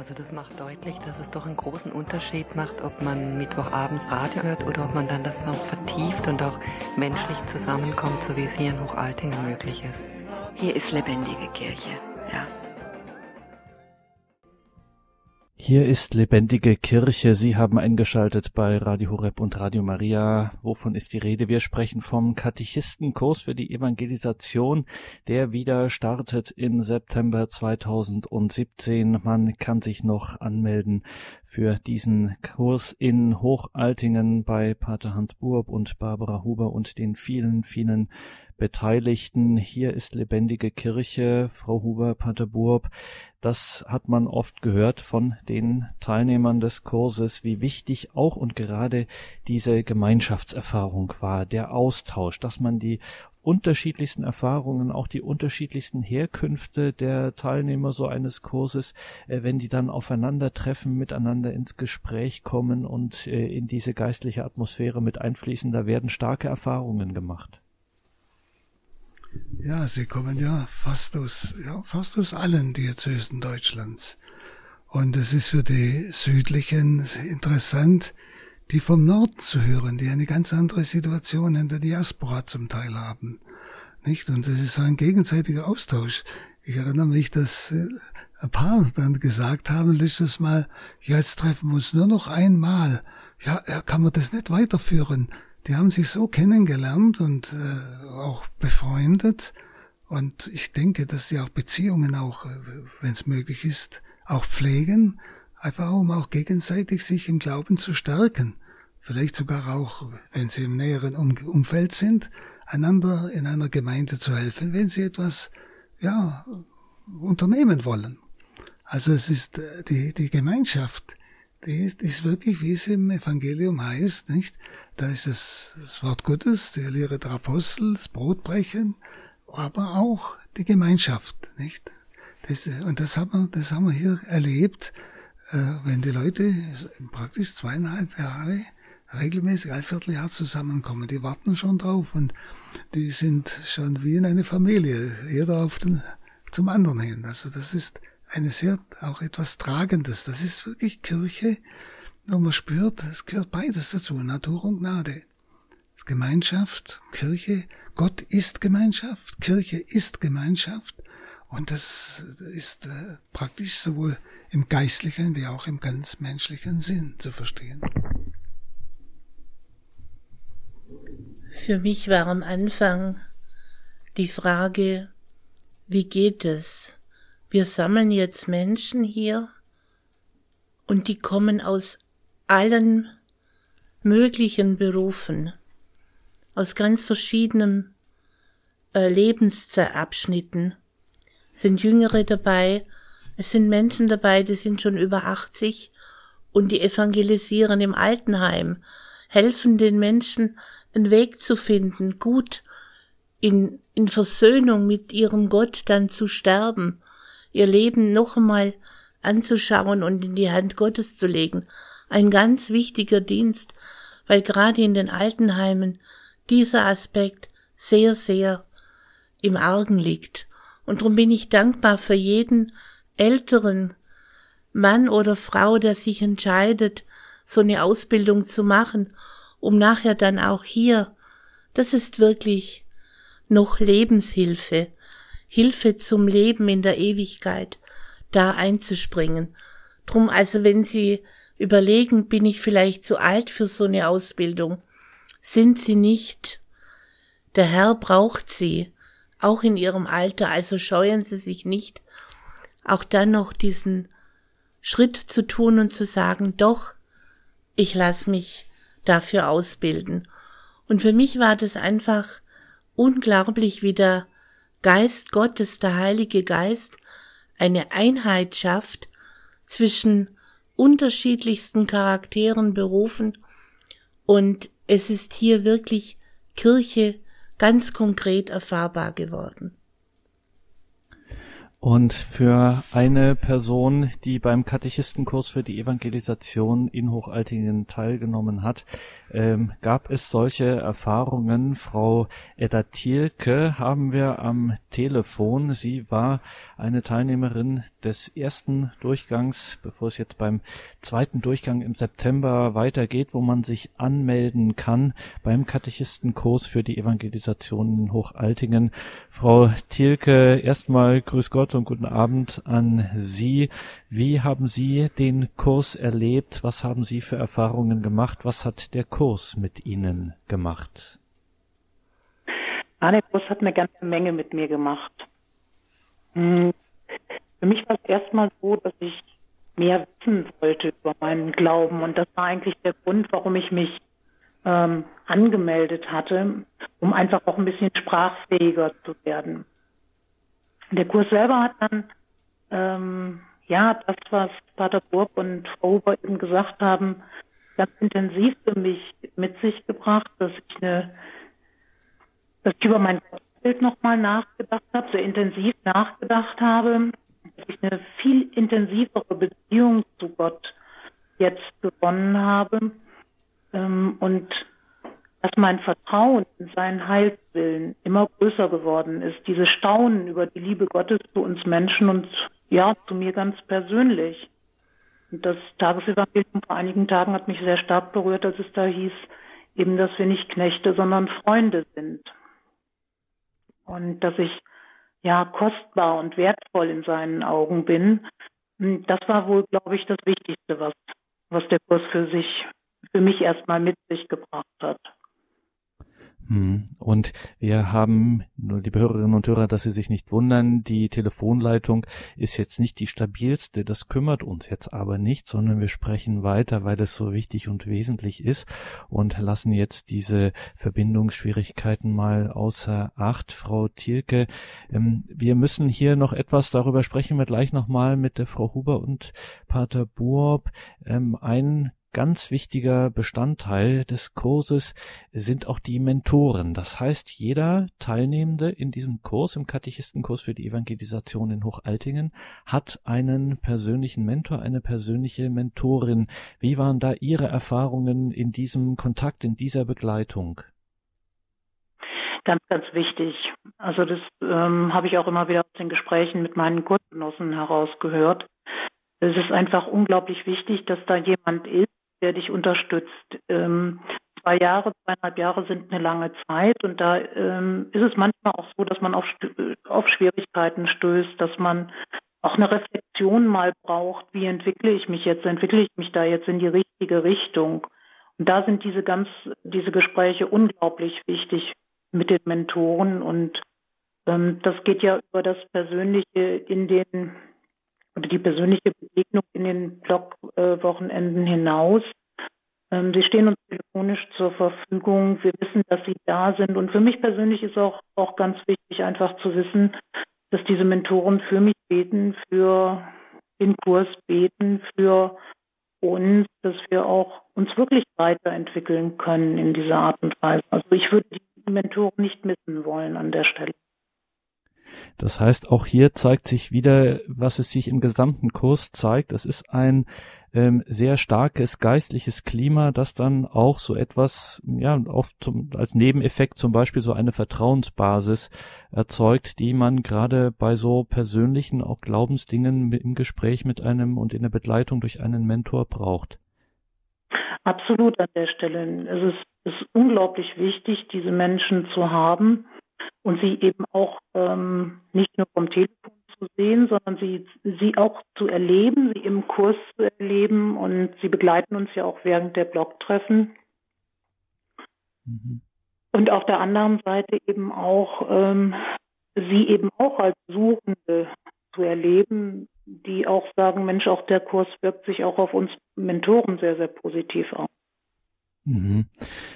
Also das macht deutlich, dass es doch einen großen Unterschied macht, ob man Mittwochabends Radio hört oder ob man dann das noch vertieft und auch menschlich zusammenkommt, so wie es hier in Hochaltingen möglich ist. Hier ist lebendige Kirche, ja. Hier ist lebendige Kirche. Sie haben eingeschaltet bei Radio Horeb und Radio Maria. Wovon ist die Rede? Wir sprechen vom Katechistenkurs für die Evangelisation, der wieder startet im September 2017. Man kann sich noch anmelden für diesen Kurs in Hochaltingen bei Pater Hans Burb und Barbara Huber und den vielen, vielen Beteiligten. Hier ist lebendige Kirche, Frau Huber, Pater Burb. Das hat man oft gehört von den Teilnehmern des Kurses, wie wichtig auch und gerade diese Gemeinschaftserfahrung war, der Austausch, dass man die unterschiedlichsten Erfahrungen, auch die unterschiedlichsten Herkünfte der Teilnehmer so eines Kurses, äh, wenn die dann aufeinandertreffen, miteinander ins Gespräch kommen und äh, in diese geistliche Atmosphäre mit einfließen, da werden starke Erfahrungen gemacht. Ja, sie kommen ja fast aus, ja, fast aus allen Diözesen Deutschlands. Und es ist für die Südlichen interessant, die vom Norden zu hören, die eine ganz andere Situation in der Diaspora zum Teil haben. Nicht? Und es ist so ein gegenseitiger Austausch. Ich erinnere mich, dass äh, ein paar dann gesagt haben, letztes Mal, ja, jetzt treffen wir uns nur noch einmal. Ja, kann man das nicht weiterführen? Die haben sich so kennengelernt und äh, auch befreundet. Und ich denke, dass sie auch Beziehungen auch, äh, wenn es möglich ist, auch pflegen, einfach um auch gegenseitig sich im Glauben zu stärken. Vielleicht sogar auch, wenn sie im näheren um Umfeld sind, einander in einer Gemeinde zu helfen, wenn sie etwas, ja, unternehmen wollen. Also es ist äh, die, die Gemeinschaft, die ist, ist wirklich, wie es im Evangelium heißt, nicht? Da ist es das Wort Gottes, die Lehre der Apostel, das Brotbrechen, aber auch die Gemeinschaft, nicht? Das, und das haben wir, das haben wir hier erlebt, äh, wenn die Leute praktisch zweieinhalb Jahre regelmäßig ein Vierteljahr zusammenkommen. Die warten schon drauf und die sind schon wie in eine Familie, jeder auf den, zum anderen hin. Also das ist eine sehr, auch etwas Tragendes. Das ist wirklich Kirche, wo man spürt, es gehört beides dazu, Natur und Gnade. Gemeinschaft, Kirche, Gott ist Gemeinschaft, Kirche ist Gemeinschaft und das ist äh, praktisch sowohl im geistlichen wie auch im ganz menschlichen Sinn zu verstehen. Für mich war am Anfang die Frage, wie geht es? wir sammeln jetzt Menschen hier und die kommen aus allen möglichen Berufen, aus ganz verschiedenen äh, Lebensabschnitten. Sind Jüngere dabei, es sind Menschen dabei, die sind schon über 80 und die evangelisieren im Altenheim, helfen den Menschen, einen Weg zu finden, gut in, in Versöhnung mit ihrem Gott dann zu sterben ihr Leben noch einmal anzuschauen und in die Hand Gottes zu legen. Ein ganz wichtiger Dienst, weil gerade in den Altenheimen dieser Aspekt sehr, sehr im Argen liegt. Und darum bin ich dankbar für jeden älteren Mann oder Frau, der sich entscheidet, so eine Ausbildung zu machen, um nachher dann auch hier, das ist wirklich noch Lebenshilfe, Hilfe zum Leben in der Ewigkeit da einzuspringen. Drum also, wenn Sie überlegen, bin ich vielleicht zu alt für so eine Ausbildung, sind Sie nicht. Der Herr braucht Sie, auch in Ihrem Alter, also scheuen Sie sich nicht, auch dann noch diesen Schritt zu tun und zu sagen, doch, ich lasse mich dafür ausbilden. Und für mich war das einfach unglaublich, wie der Geist Gottes, der Heilige Geist, eine Einheit schafft zwischen unterschiedlichsten Charakteren berufen und es ist hier wirklich Kirche ganz konkret erfahrbar geworden. Und für eine Person, die beim Katechistenkurs für die Evangelisation in Hochaltingen teilgenommen hat, ähm, gab es solche Erfahrungen. Frau Edda Thielke haben wir am Telefon. Sie war eine Teilnehmerin des ersten Durchgangs, bevor es jetzt beim zweiten Durchgang im September weitergeht, wo man sich anmelden kann beim Katechistenkurs für die Evangelisation in Hochaltingen. Frau Thielke, erstmal grüß Gott Und guten Abend an Sie. Wie haben Sie den Kurs erlebt? Was haben Sie für Erfahrungen gemacht? Was hat der Kurs mit Ihnen gemacht? Ja, der Kurs hat eine ganze Menge mit mir gemacht. Hm. Für mich war es erstmal so, dass ich mehr wissen wollte über meinen Glauben. Und das war eigentlich der Grund, warum ich mich ähm, angemeldet hatte, um einfach auch ein bisschen sprachfähiger zu werden. Der Kurs selber hat dann, ähm, ja, das, was Pater Burg und Frau Huber eben gesagt haben, ganz intensiv für mich mit sich gebracht, dass ich eine, dass ich über mein Bild nochmal nachgedacht habe, sehr intensiv nachgedacht habe, dass ich eine viel intensivere Beziehung zu Gott jetzt gewonnen habe ähm, und dass mein Vertrauen in seinen Heilswillen immer größer geworden ist. Diese Staunen über die Liebe Gottes zu uns Menschen und ja, zu mir ganz persönlich. Und das Tagesevangelium vor einigen Tagen hat mich sehr stark berührt, als es da hieß, eben, dass wir nicht Knechte, sondern Freunde sind. Und dass ich ja kostbar und wertvoll in seinen Augen bin. Das war wohl, glaube ich, das Wichtigste, was, was der Kurs für sich für mich erstmal mit sich gebracht hat. Hm. Und wir haben, nur liebe Hörerinnen und Hörer, dass Sie sich nicht wundern, die Telefonleitung ist jetzt nicht die stabilste, das kümmert uns jetzt aber nicht, sondern wir sprechen weiter, weil es so wichtig und wesentlich ist und lassen jetzt diese Verbindungsschwierigkeiten mal außer Acht. Frau Thielke, ähm, wir müssen hier noch etwas, darüber sprechen wir gleich nochmal mit der Frau Huber und Pater Buob. Ähm, ein ganz wichtiger Bestandteil des Kurses sind auch die Mentoren. Das heißt, jeder Teilnehmende in diesem Kurs, im Katechistenkurs für die Evangelisation in Hochaltingen, hat einen persönlichen Mentor, eine persönliche Mentorin. Wie waren da Ihre Erfahrungen in diesem Kontakt, in dieser Begleitung? Ganz, ganz wichtig. Also das ähm, habe ich auch immer wieder aus den Gesprächen mit meinen Kursgenossen herausgehört. Es ist einfach unglaublich wichtig, dass da jemand ist, der dich unterstützt. Ähm, zwei Jahre, zweieinhalb Jahre sind eine lange Zeit und da ähm, ist es manchmal auch so, dass man auf, auf Schwierigkeiten stößt, dass man auch eine Reflexion mal braucht, wie entwickle ich mich jetzt, entwickle ich mich da jetzt in die richtige Richtung. Und da sind diese ganz, diese Gespräche unglaublich wichtig mit den Mentoren und ähm, das geht ja über das Persönliche in den oder die persönliche Begegnung in den Blogwochenenden hinaus. Ähm, sie stehen uns telefonisch zur Verfügung. Wir wissen, dass sie da sind. Und für mich persönlich ist auch, auch ganz wichtig, einfach zu wissen, dass diese Mentoren für mich beten, für den Kurs beten, für uns, dass wir auch uns wirklich weiterentwickeln können in dieser Art und Weise. Also ich würde die Mentoren nicht missen wollen an der Stelle. Das heißt, auch hier zeigt sich wieder, was es sich im gesamten Kurs zeigt. Es ist ein ähm, sehr starkes geistliches Klima, das dann auch so etwas, ja, oft zum, als Nebeneffekt zum Beispiel so eine Vertrauensbasis erzeugt, die man gerade bei so persönlichen, auch Glaubensdingen im Gespräch mit einem und in der Begleitung durch einen Mentor braucht. Absolut an der Stelle. Es ist, es ist unglaublich wichtig, diese Menschen zu haben und sie eben auch ähm, nicht nur vom Telefon zu sehen, sondern sie, sie auch zu erleben, sie im Kurs zu erleben und sie begleiten uns ja auch während der Blogtreffen. Mhm. Und auf der anderen Seite eben auch ähm, sie eben auch als Suchende zu erleben, die auch sagen, Mensch, auch der Kurs wirkt sich auch auf uns Mentoren sehr, sehr positiv aus. Mhm.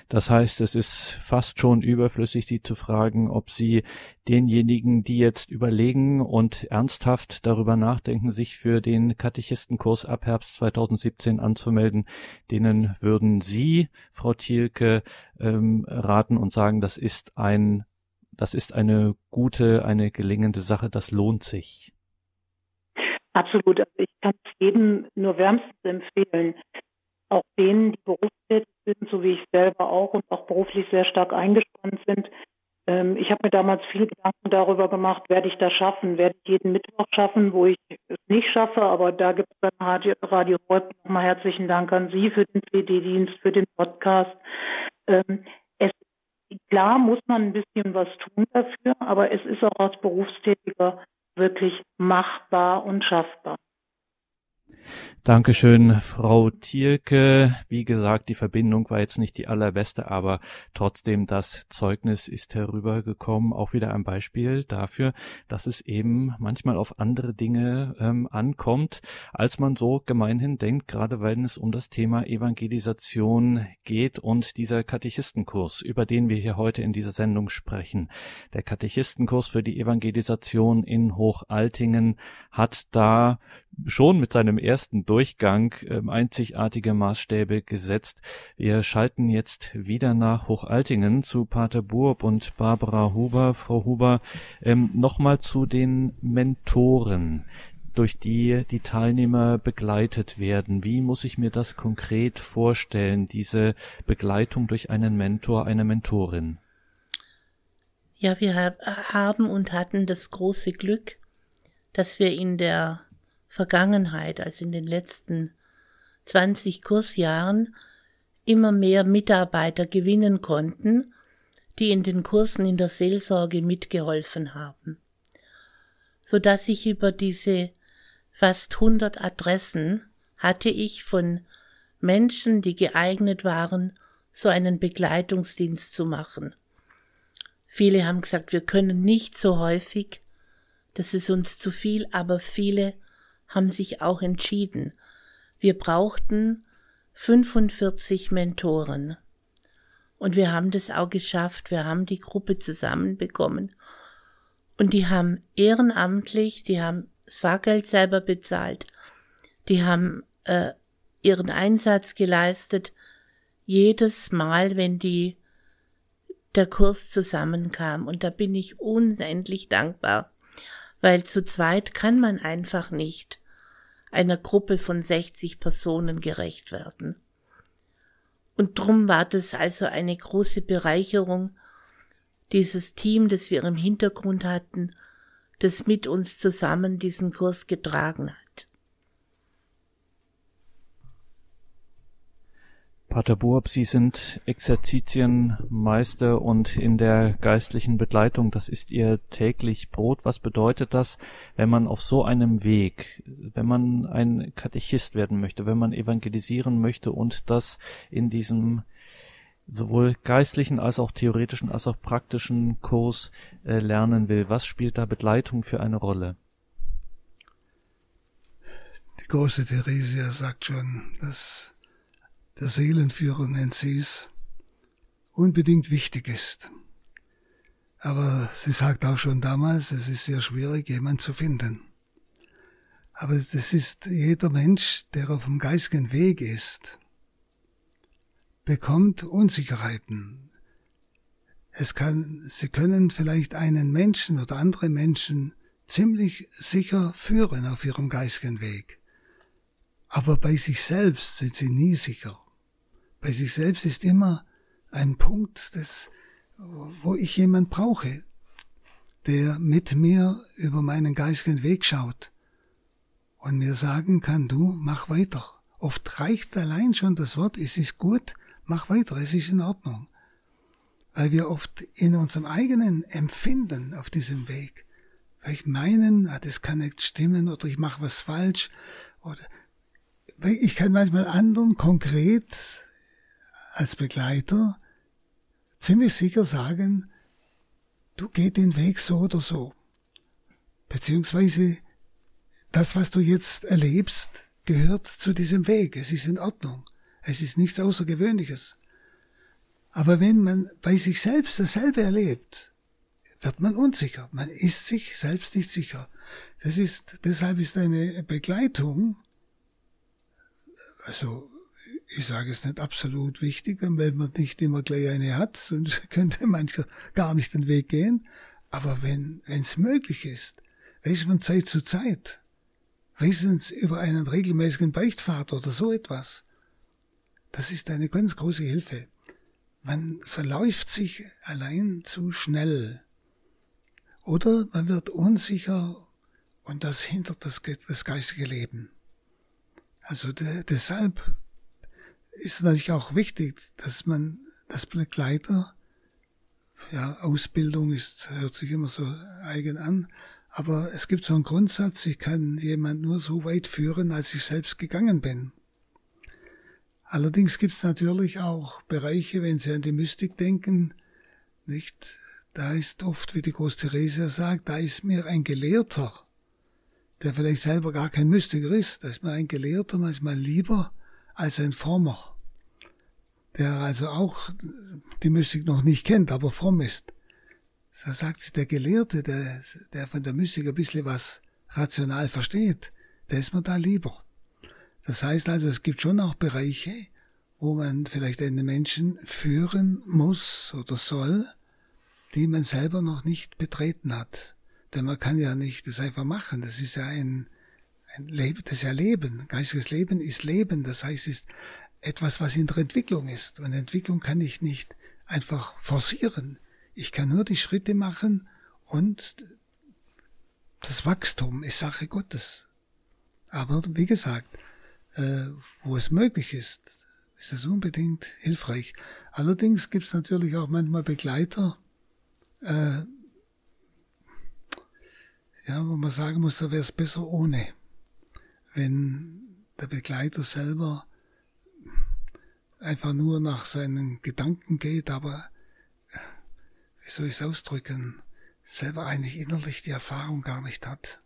Das heißt, es ist fast schon überflüssig, Sie zu fragen, ob Sie denjenigen, die jetzt überlegen und ernsthaft darüber nachdenken, sich für den Katechistenkurs ab Herbst 2017 anzumelden, denen würden Sie, Frau Thielke, ähm, raten und sagen, das ist ein, das ist eine gute, eine gelingende Sache, das lohnt sich. Absolut. Also ich kann es jedem nur wärmstens empfehlen auch denen, die berufstätig sind, so wie ich selber auch und auch beruflich sehr stark eingespannt sind. Ähm, ich habe mir damals viel Gedanken darüber gemacht, werde ich das schaffen, werde ich jeden Mittwoch schaffen, wo ich es nicht schaffe, aber da gibt es dann Radio, Radio Rot. Nochmal herzlichen Dank an Sie für den CD-Dienst, für den Podcast. Ähm, es, klar muss man ein bisschen was tun dafür, aber es ist auch als Berufstätiger wirklich machbar und schaffbar. Dankeschön, Frau Thielke. Wie gesagt, die Verbindung war jetzt nicht die allerbeste, aber trotzdem das Zeugnis ist herübergekommen. Auch wieder ein Beispiel dafür, dass es eben manchmal auf andere Dinge ähm, ankommt, als man so gemeinhin denkt, gerade wenn es um das Thema Evangelisation geht und dieser Katechistenkurs, über den wir hier heute in dieser Sendung sprechen. Der Katechistenkurs für die Evangelisation in Hochaltingen hat da schon mit seinem ersten Durchgang äh, einzigartige Maßstäbe gesetzt. Wir schalten jetzt wieder nach Hochaltingen zu Pater Burb und Barbara Huber. Frau Huber, ähm, nochmal zu den Mentoren durch die die Teilnehmer begleitet werden. Wie muss ich mir das konkret vorstellen, diese Begleitung durch einen Mentor, eine Mentorin? Ja, wir haben und hatten das große Glück, dass wir in der Vergangenheit, also in den letzten 20 Kursjahren, immer mehr Mitarbeiter gewinnen konnten, die in den Kursen in der Seelsorge mitgeholfen haben, so dass ich über diese fast 100 Adressen hatte ich von Menschen, die geeignet waren, so einen Begleitungsdienst zu machen. Viele haben gesagt, wir können nicht so häufig, das ist uns zu viel, aber viele haben sich auch entschieden. Wir brauchten 45 Mentoren. Und wir haben das auch geschafft. Wir haben die Gruppe zusammenbekommen. Und die haben ehrenamtlich, die haben das Fahrgeld selber bezahlt, die haben äh, ihren Einsatz geleistet, jedes Mal, wenn die der Kurs zusammenkam. Und da bin ich unendlich dankbar weil zu zweit kann man einfach nicht einer Gruppe von 60 Personen gerecht werden. Und drum war das also eine große Bereicherung, dieses Team, das wir im Hintergrund hatten, das mit uns zusammen diesen Kurs getragen hat. Pater Burb, Sie sind Exerzitienmeister und in der geistlichen Begleitung, das ist Ihr täglich Brot. Was bedeutet das, wenn man auf so einem Weg, wenn man ein Katechist werden möchte, wenn man evangelisieren möchte und das in diesem sowohl geistlichen als auch theoretischen als auch praktischen Kurs äh, lernen will? Was spielt da Begleitung für eine Rolle? Die große Theresia sagt schon, dass der Seelenführer nennt sie es, unbedingt wichtig ist. Aber sie sagt auch schon damals, es ist sehr schwierig, jemanden zu finden. Aber das ist jeder Mensch, der auf dem geistigen Weg ist, bekommt Unsicherheiten. Es kann, sie können vielleicht einen Menschen oder andere Menschen ziemlich sicher führen auf ihrem geistigen Weg. Aber bei sich selbst sind sie nie sicher bei sich selbst ist immer ein Punkt, des, wo ich jemand brauche, der mit mir über meinen geistigen Weg schaut und mir sagen kann, du mach weiter. Oft reicht allein schon das Wort, es ist gut, mach weiter, es ist in Ordnung. Weil wir oft in unserem eigenen Empfinden auf diesem Weg vielleicht meinen, ah, das kann nicht stimmen oder ich mache was falsch oder ich kann manchmal anderen konkret als Begleiter ziemlich sicher sagen, du geh den Weg so oder so. Beziehungsweise das, was du jetzt erlebst, gehört zu diesem Weg. Es ist in Ordnung. Es ist nichts Außergewöhnliches. Aber wenn man bei sich selbst dasselbe erlebt, wird man unsicher. Man ist sich selbst nicht sicher. Das ist, deshalb ist eine Begleitung, also ich sage es nicht absolut wichtig, wenn man nicht immer gleich eine hat, sonst könnte mancher gar nicht den Weg gehen. Aber wenn es möglich ist, weiß man Zeit zu Zeit, wenigstens über einen regelmäßigen Beichtvater oder so etwas, das ist eine ganz große Hilfe. Man verläuft sich allein zu schnell. Oder man wird unsicher und das hindert das, das geistige Leben. Also de, deshalb ist natürlich auch wichtig, dass man das Begleiter, ja, Ausbildung ist, hört sich immer so eigen an, Aber es gibt so einen Grundsatz, ich kann jemand nur so weit führen, als ich selbst gegangen bin. Allerdings gibt es natürlich auch Bereiche, wenn Sie an die Mystik denken, nicht, da ist oft, wie die Groß-Theresia sagt, da ist mir ein Gelehrter, der vielleicht selber gar kein Mystiker ist, da ist mir ein Gelehrter manchmal lieber als ein Frommer, der also auch die Mystik noch nicht kennt, aber fromm ist. Da sagt sie, der Gelehrte, der, der von der Mystik ein bisschen was rational versteht, der ist mir da lieber. Das heißt also, es gibt schon auch Bereiche, wo man vielleicht einen Menschen führen muss oder soll, die man selber noch nicht betreten hat. Denn man kann ja nicht das einfach machen. Das ist ja ein, ein Das ist ja Leben. Geistiges Leben ist Leben. Das heißt, es ist etwas, was in der Entwicklung ist. Und Entwicklung kann ich nicht einfach forcieren. Ich kann nur die Schritte machen und das Wachstum ist Sache Gottes. Aber wie gesagt, äh, wo es möglich ist, ist es unbedingt hilfreich. Allerdings gibt es natürlich auch manchmal Begleiter, äh, ja, wo man sagen muss, da wäre es besser ohne. Wenn der Begleiter selber einfach nur nach seinen Gedanken geht, aber wie soll ich es ausdrücken, selber eigentlich innerlich die Erfahrung gar nicht hat.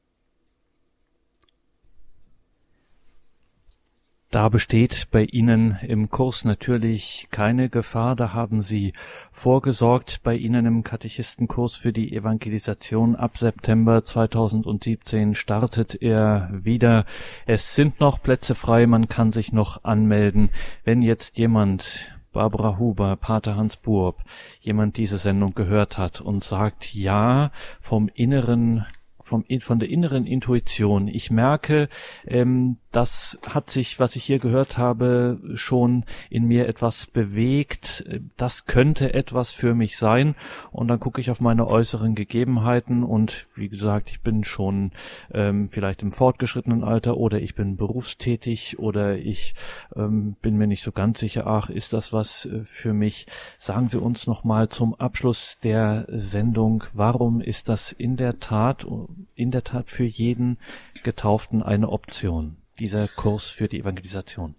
Da besteht bei Ihnen im Kurs natürlich keine Gefahr. Da haben Sie vorgesorgt. Bei Ihnen im Katechistenkurs für die Evangelisation ab September 2017 startet er wieder. Es sind noch Plätze frei. Man kann sich noch anmelden. Wenn jetzt jemand Barbara Huber, Pater Hans Burb, jemand diese Sendung gehört hat und sagt, ja, vom inneren vom, von der inneren Intuition. Ich merke, ähm, das hat sich, was ich hier gehört habe, schon in mir etwas bewegt. Das könnte etwas für mich sein. Und dann gucke ich auf meine äußeren Gegebenheiten und wie gesagt, ich bin schon ähm, vielleicht im fortgeschrittenen Alter oder ich bin berufstätig oder ich ähm, bin mir nicht so ganz sicher, ach, ist das was äh, für mich? Sagen Sie uns nochmal zum Abschluss der Sendung, warum ist das in der Tat, in der Tat für jeden Getauften eine Option? Dieser Kurs für die Evangelisation.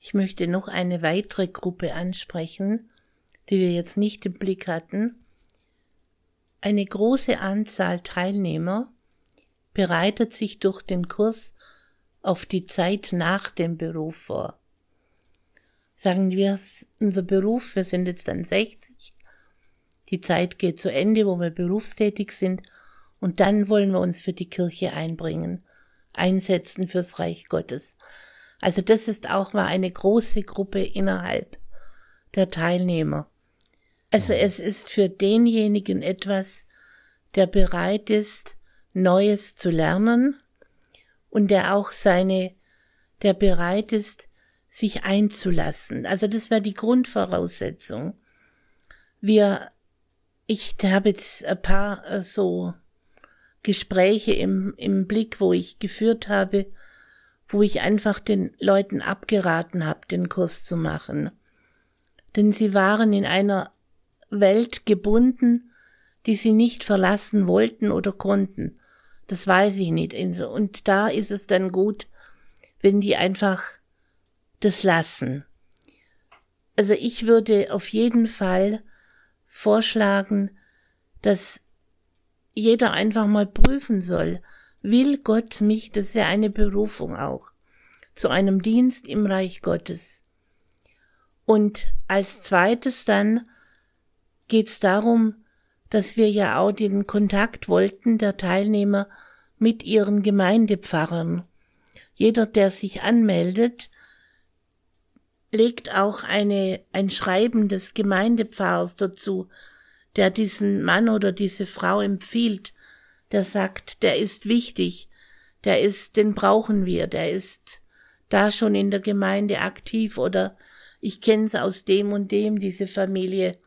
Ich möchte noch eine weitere Gruppe ansprechen, die wir jetzt nicht im Blick hatten. Eine große Anzahl Teilnehmer bereitet sich durch den Kurs auf die Zeit nach dem Beruf vor. Sagen wir unser Beruf, wir sind jetzt dann 60, die Zeit geht zu Ende, wo wir berufstätig sind, und dann wollen wir uns für die Kirche einbringen einsetzen fürs Reich Gottes. Also das ist auch mal eine große Gruppe innerhalb der Teilnehmer. Also es ist für denjenigen etwas, der bereit ist, Neues zu lernen und der auch seine, der bereit ist, sich einzulassen. Also das war die Grundvoraussetzung. Wir, ich habe jetzt ein paar äh, so Gespräche im, im Blick, wo ich geführt habe, wo ich einfach den Leuten abgeraten habe, den Kurs zu machen. Denn sie waren in einer Welt gebunden, die sie nicht verlassen wollten oder konnten. Das weiß ich nicht. Und da ist es dann gut, wenn die einfach das lassen. Also ich würde auf jeden Fall vorschlagen, dass jeder einfach mal prüfen soll, will Gott mich, das ist ja eine Berufung auch, zu einem Dienst im Reich Gottes. Und als zweites dann geht es darum, dass wir ja auch den Kontakt wollten der Teilnehmer mit ihren Gemeindepfarrern. Jeder, der sich anmeldet, legt auch eine, ein Schreiben des Gemeindepfarrers dazu, der diesen Mann oder diese Frau empfiehlt, der sagt, der ist wichtig, der ist, den brauchen wir, der ist da schon in der Gemeinde aktiv oder ich kenn's aus dem und dem, diese Familie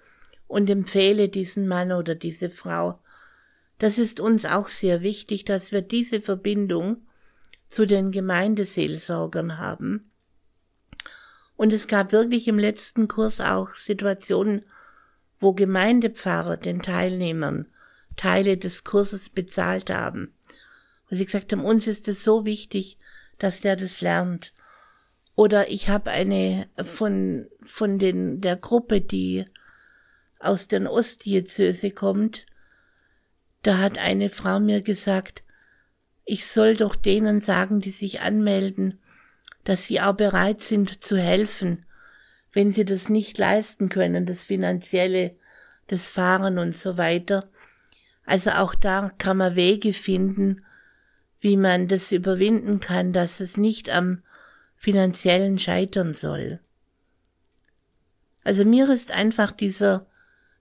und empfehle diesen Mann oder diese Frau. Das ist uns auch sehr wichtig, dass wir diese Verbindung zu den Gemeindeseelsorgern haben. Und es gab wirklich im letzten Kurs auch Situationen, wo Gemeindepfarrer den Teilnehmern Teile des Kurses bezahlt haben. Wo sie gesagt haben, uns ist es so wichtig, dass der das lernt. Oder ich habe eine von, von den, der Gruppe, die aus den Ostdiözese kommt, da hat eine Frau mir gesagt, ich soll doch denen sagen, die sich anmelden, dass sie auch bereit sind zu helfen, wenn sie das nicht leisten können, das finanzielle, das Fahren und so weiter. Also auch da kann man Wege finden, wie man das überwinden kann, dass es nicht am finanziellen scheitern soll. Also mir ist einfach dieser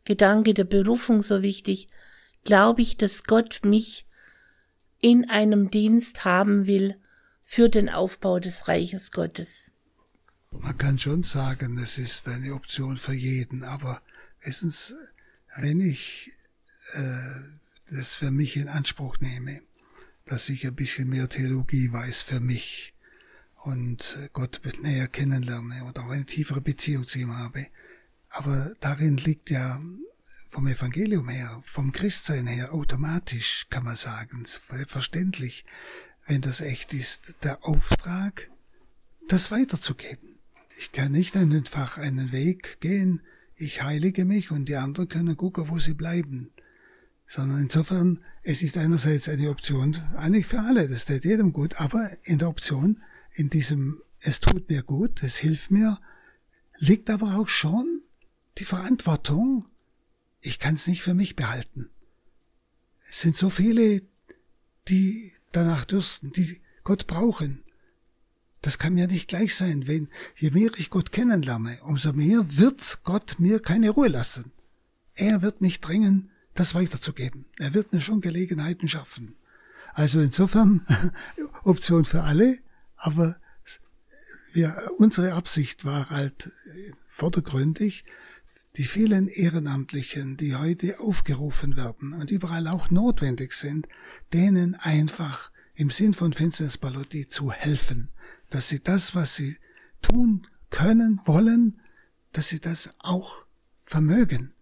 Gedanke der Berufung so wichtig, glaube ich, dass Gott mich in einem Dienst haben will für den Aufbau des Reiches Gottes. Man kann schon sagen, es ist eine Option für jeden, aber wissen Sie, wenn ich äh, das für mich in Anspruch nehme, dass ich ein bisschen mehr Theologie weiß für mich und Gott näher kennenlerne oder auch eine tiefere Beziehung zu ihm habe. Aber darin liegt ja vom Evangelium her, vom Christsein her automatisch, kann man sagen, selbstverständlich, wenn das echt ist, der Auftrag, das weiterzugeben. Ich kann nicht einfach einen Weg gehen, ich heilige mich und die anderen können gucken, wo sie bleiben sondern insofern, es ist einerseits eine Option, eigentlich für alle, das tut jedem gut, aber in der Option, in diesem, es tut mir gut, es hilft mir, liegt aber auch schon die Verantwortung, ich kann es nicht für mich behalten. Es sind so viele, die danach dürsten, die Gott brauchen. Das kann mir nicht gleich sein, wenn je mehr ich Gott kennenlerne, umso mehr wird Gott mir keine Ruhe lassen. Er wird mich drängen, das weiterzugeben. Er wird mir schon Gelegenheiten schaffen. Also insofern Option für alle, aber wir, unsere Absicht war halt vordergründig, die vielen Ehrenamtlichen, die heute aufgerufen werden und überall auch notwendig sind, denen einfach im Sinn von Finsternis Ballotti zu helfen, dass sie das, was sie tun können, wollen, dass sie das auch vermögen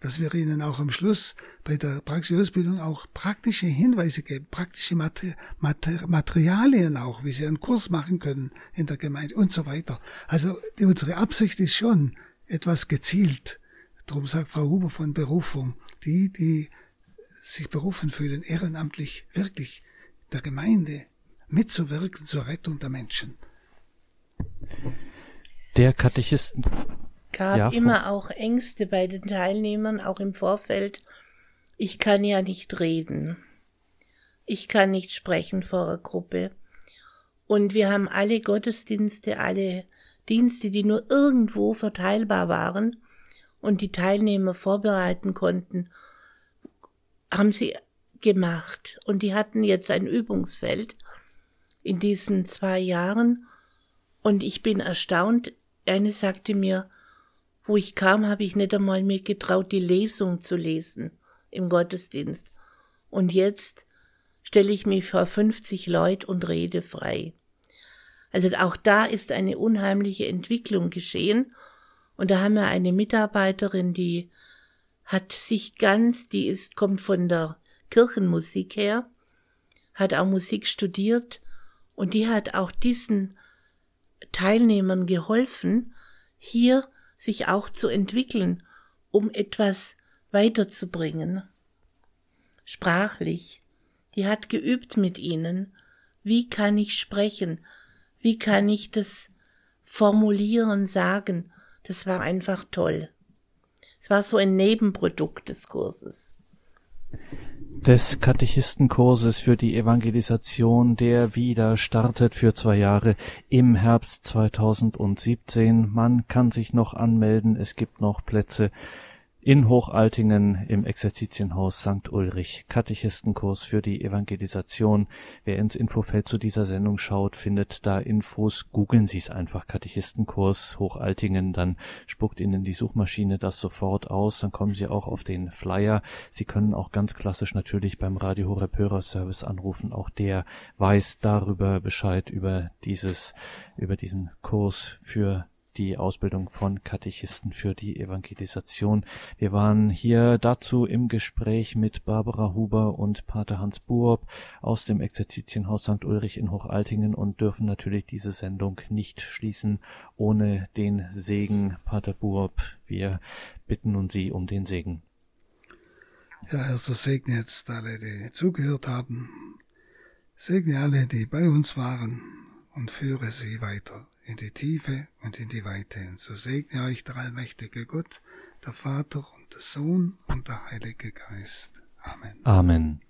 dass wir ihnen auch am Schluss bei der praktischen Ausbildung auch praktische Hinweise geben, praktische Mater Mater Materialien auch, wie sie einen Kurs machen können in der Gemeinde und so weiter. Also die, unsere Absicht ist schon etwas gezielt. Darum sagt Frau Huber von Berufung, die, die sich berufen fühlen, ehrenamtlich wirklich der Gemeinde mitzuwirken zur Rettung der Menschen. Der Katechisten gab ja, immer auch Ängste bei den Teilnehmern, auch im Vorfeld. Ich kann ja nicht reden. Ich kann nicht sprechen vor einer Gruppe. Und wir haben alle Gottesdienste, alle Dienste, die nur irgendwo verteilbar waren und die Teilnehmer vorbereiten konnten, haben sie gemacht. Und die hatten jetzt ein Übungsfeld in diesen zwei Jahren. Und ich bin erstaunt. Eine sagte mir, wo ich kam, habe ich nicht einmal mir getraut, die Lesung zu lesen im Gottesdienst. Und jetzt stelle ich mich vor 50 Leute und rede frei. Also auch da ist eine unheimliche Entwicklung geschehen. Und da haben wir eine Mitarbeiterin, die hat sich ganz, die ist, kommt von der Kirchenmusik her, hat auch Musik studiert und die hat auch diesen Teilnehmern geholfen, hier sich auch zu entwickeln, um etwas weiterzubringen. Sprachlich, die hat geübt mit ihnen, wie kann ich sprechen, wie kann ich das formulieren, sagen, das war einfach toll. Es war so ein Nebenprodukt des Kurses des Katechistenkurses für die Evangelisation, der wieder startet für zwei Jahre im Herbst 2017. Man kann sich noch anmelden, es gibt noch Plätze in Hochaltingen im Exerzitienhaus St. Ulrich. Katechistenkurs für die Evangelisation. Wer ins Infofeld zu dieser Sendung schaut, findet da Infos. Googeln Sie es einfach Katechistenkurs Hochaltingen, dann spuckt Ihnen die Suchmaschine das sofort aus, dann kommen Sie auch auf den Flyer. Sie können auch ganz klassisch natürlich beim Radio Horeb Hörerservice anrufen. Auch der weiß darüber Bescheid über dieses, über diesen Kurs für die Ausbildung von Katechisten für die Evangelisation. Wir waren hier dazu im Gespräch mit Barbara Huber und Pater Hans Buob aus dem Exerzitienhaus St. Ulrich in Hochaltingen und dürfen natürlich diese Sendung nicht schließen ohne den Segen. Pater Buob, wir bitten nun Sie um den Segen. Ja, Herr, so segne jetzt alle, die zugehört haben. Segne alle, die bei uns waren und führe sie weiter in die Tiefe und in die Weite. Und so segne euch der allmächtige Gott, der Vater und der Sohn und der Heilige Geist. Amen. Amen.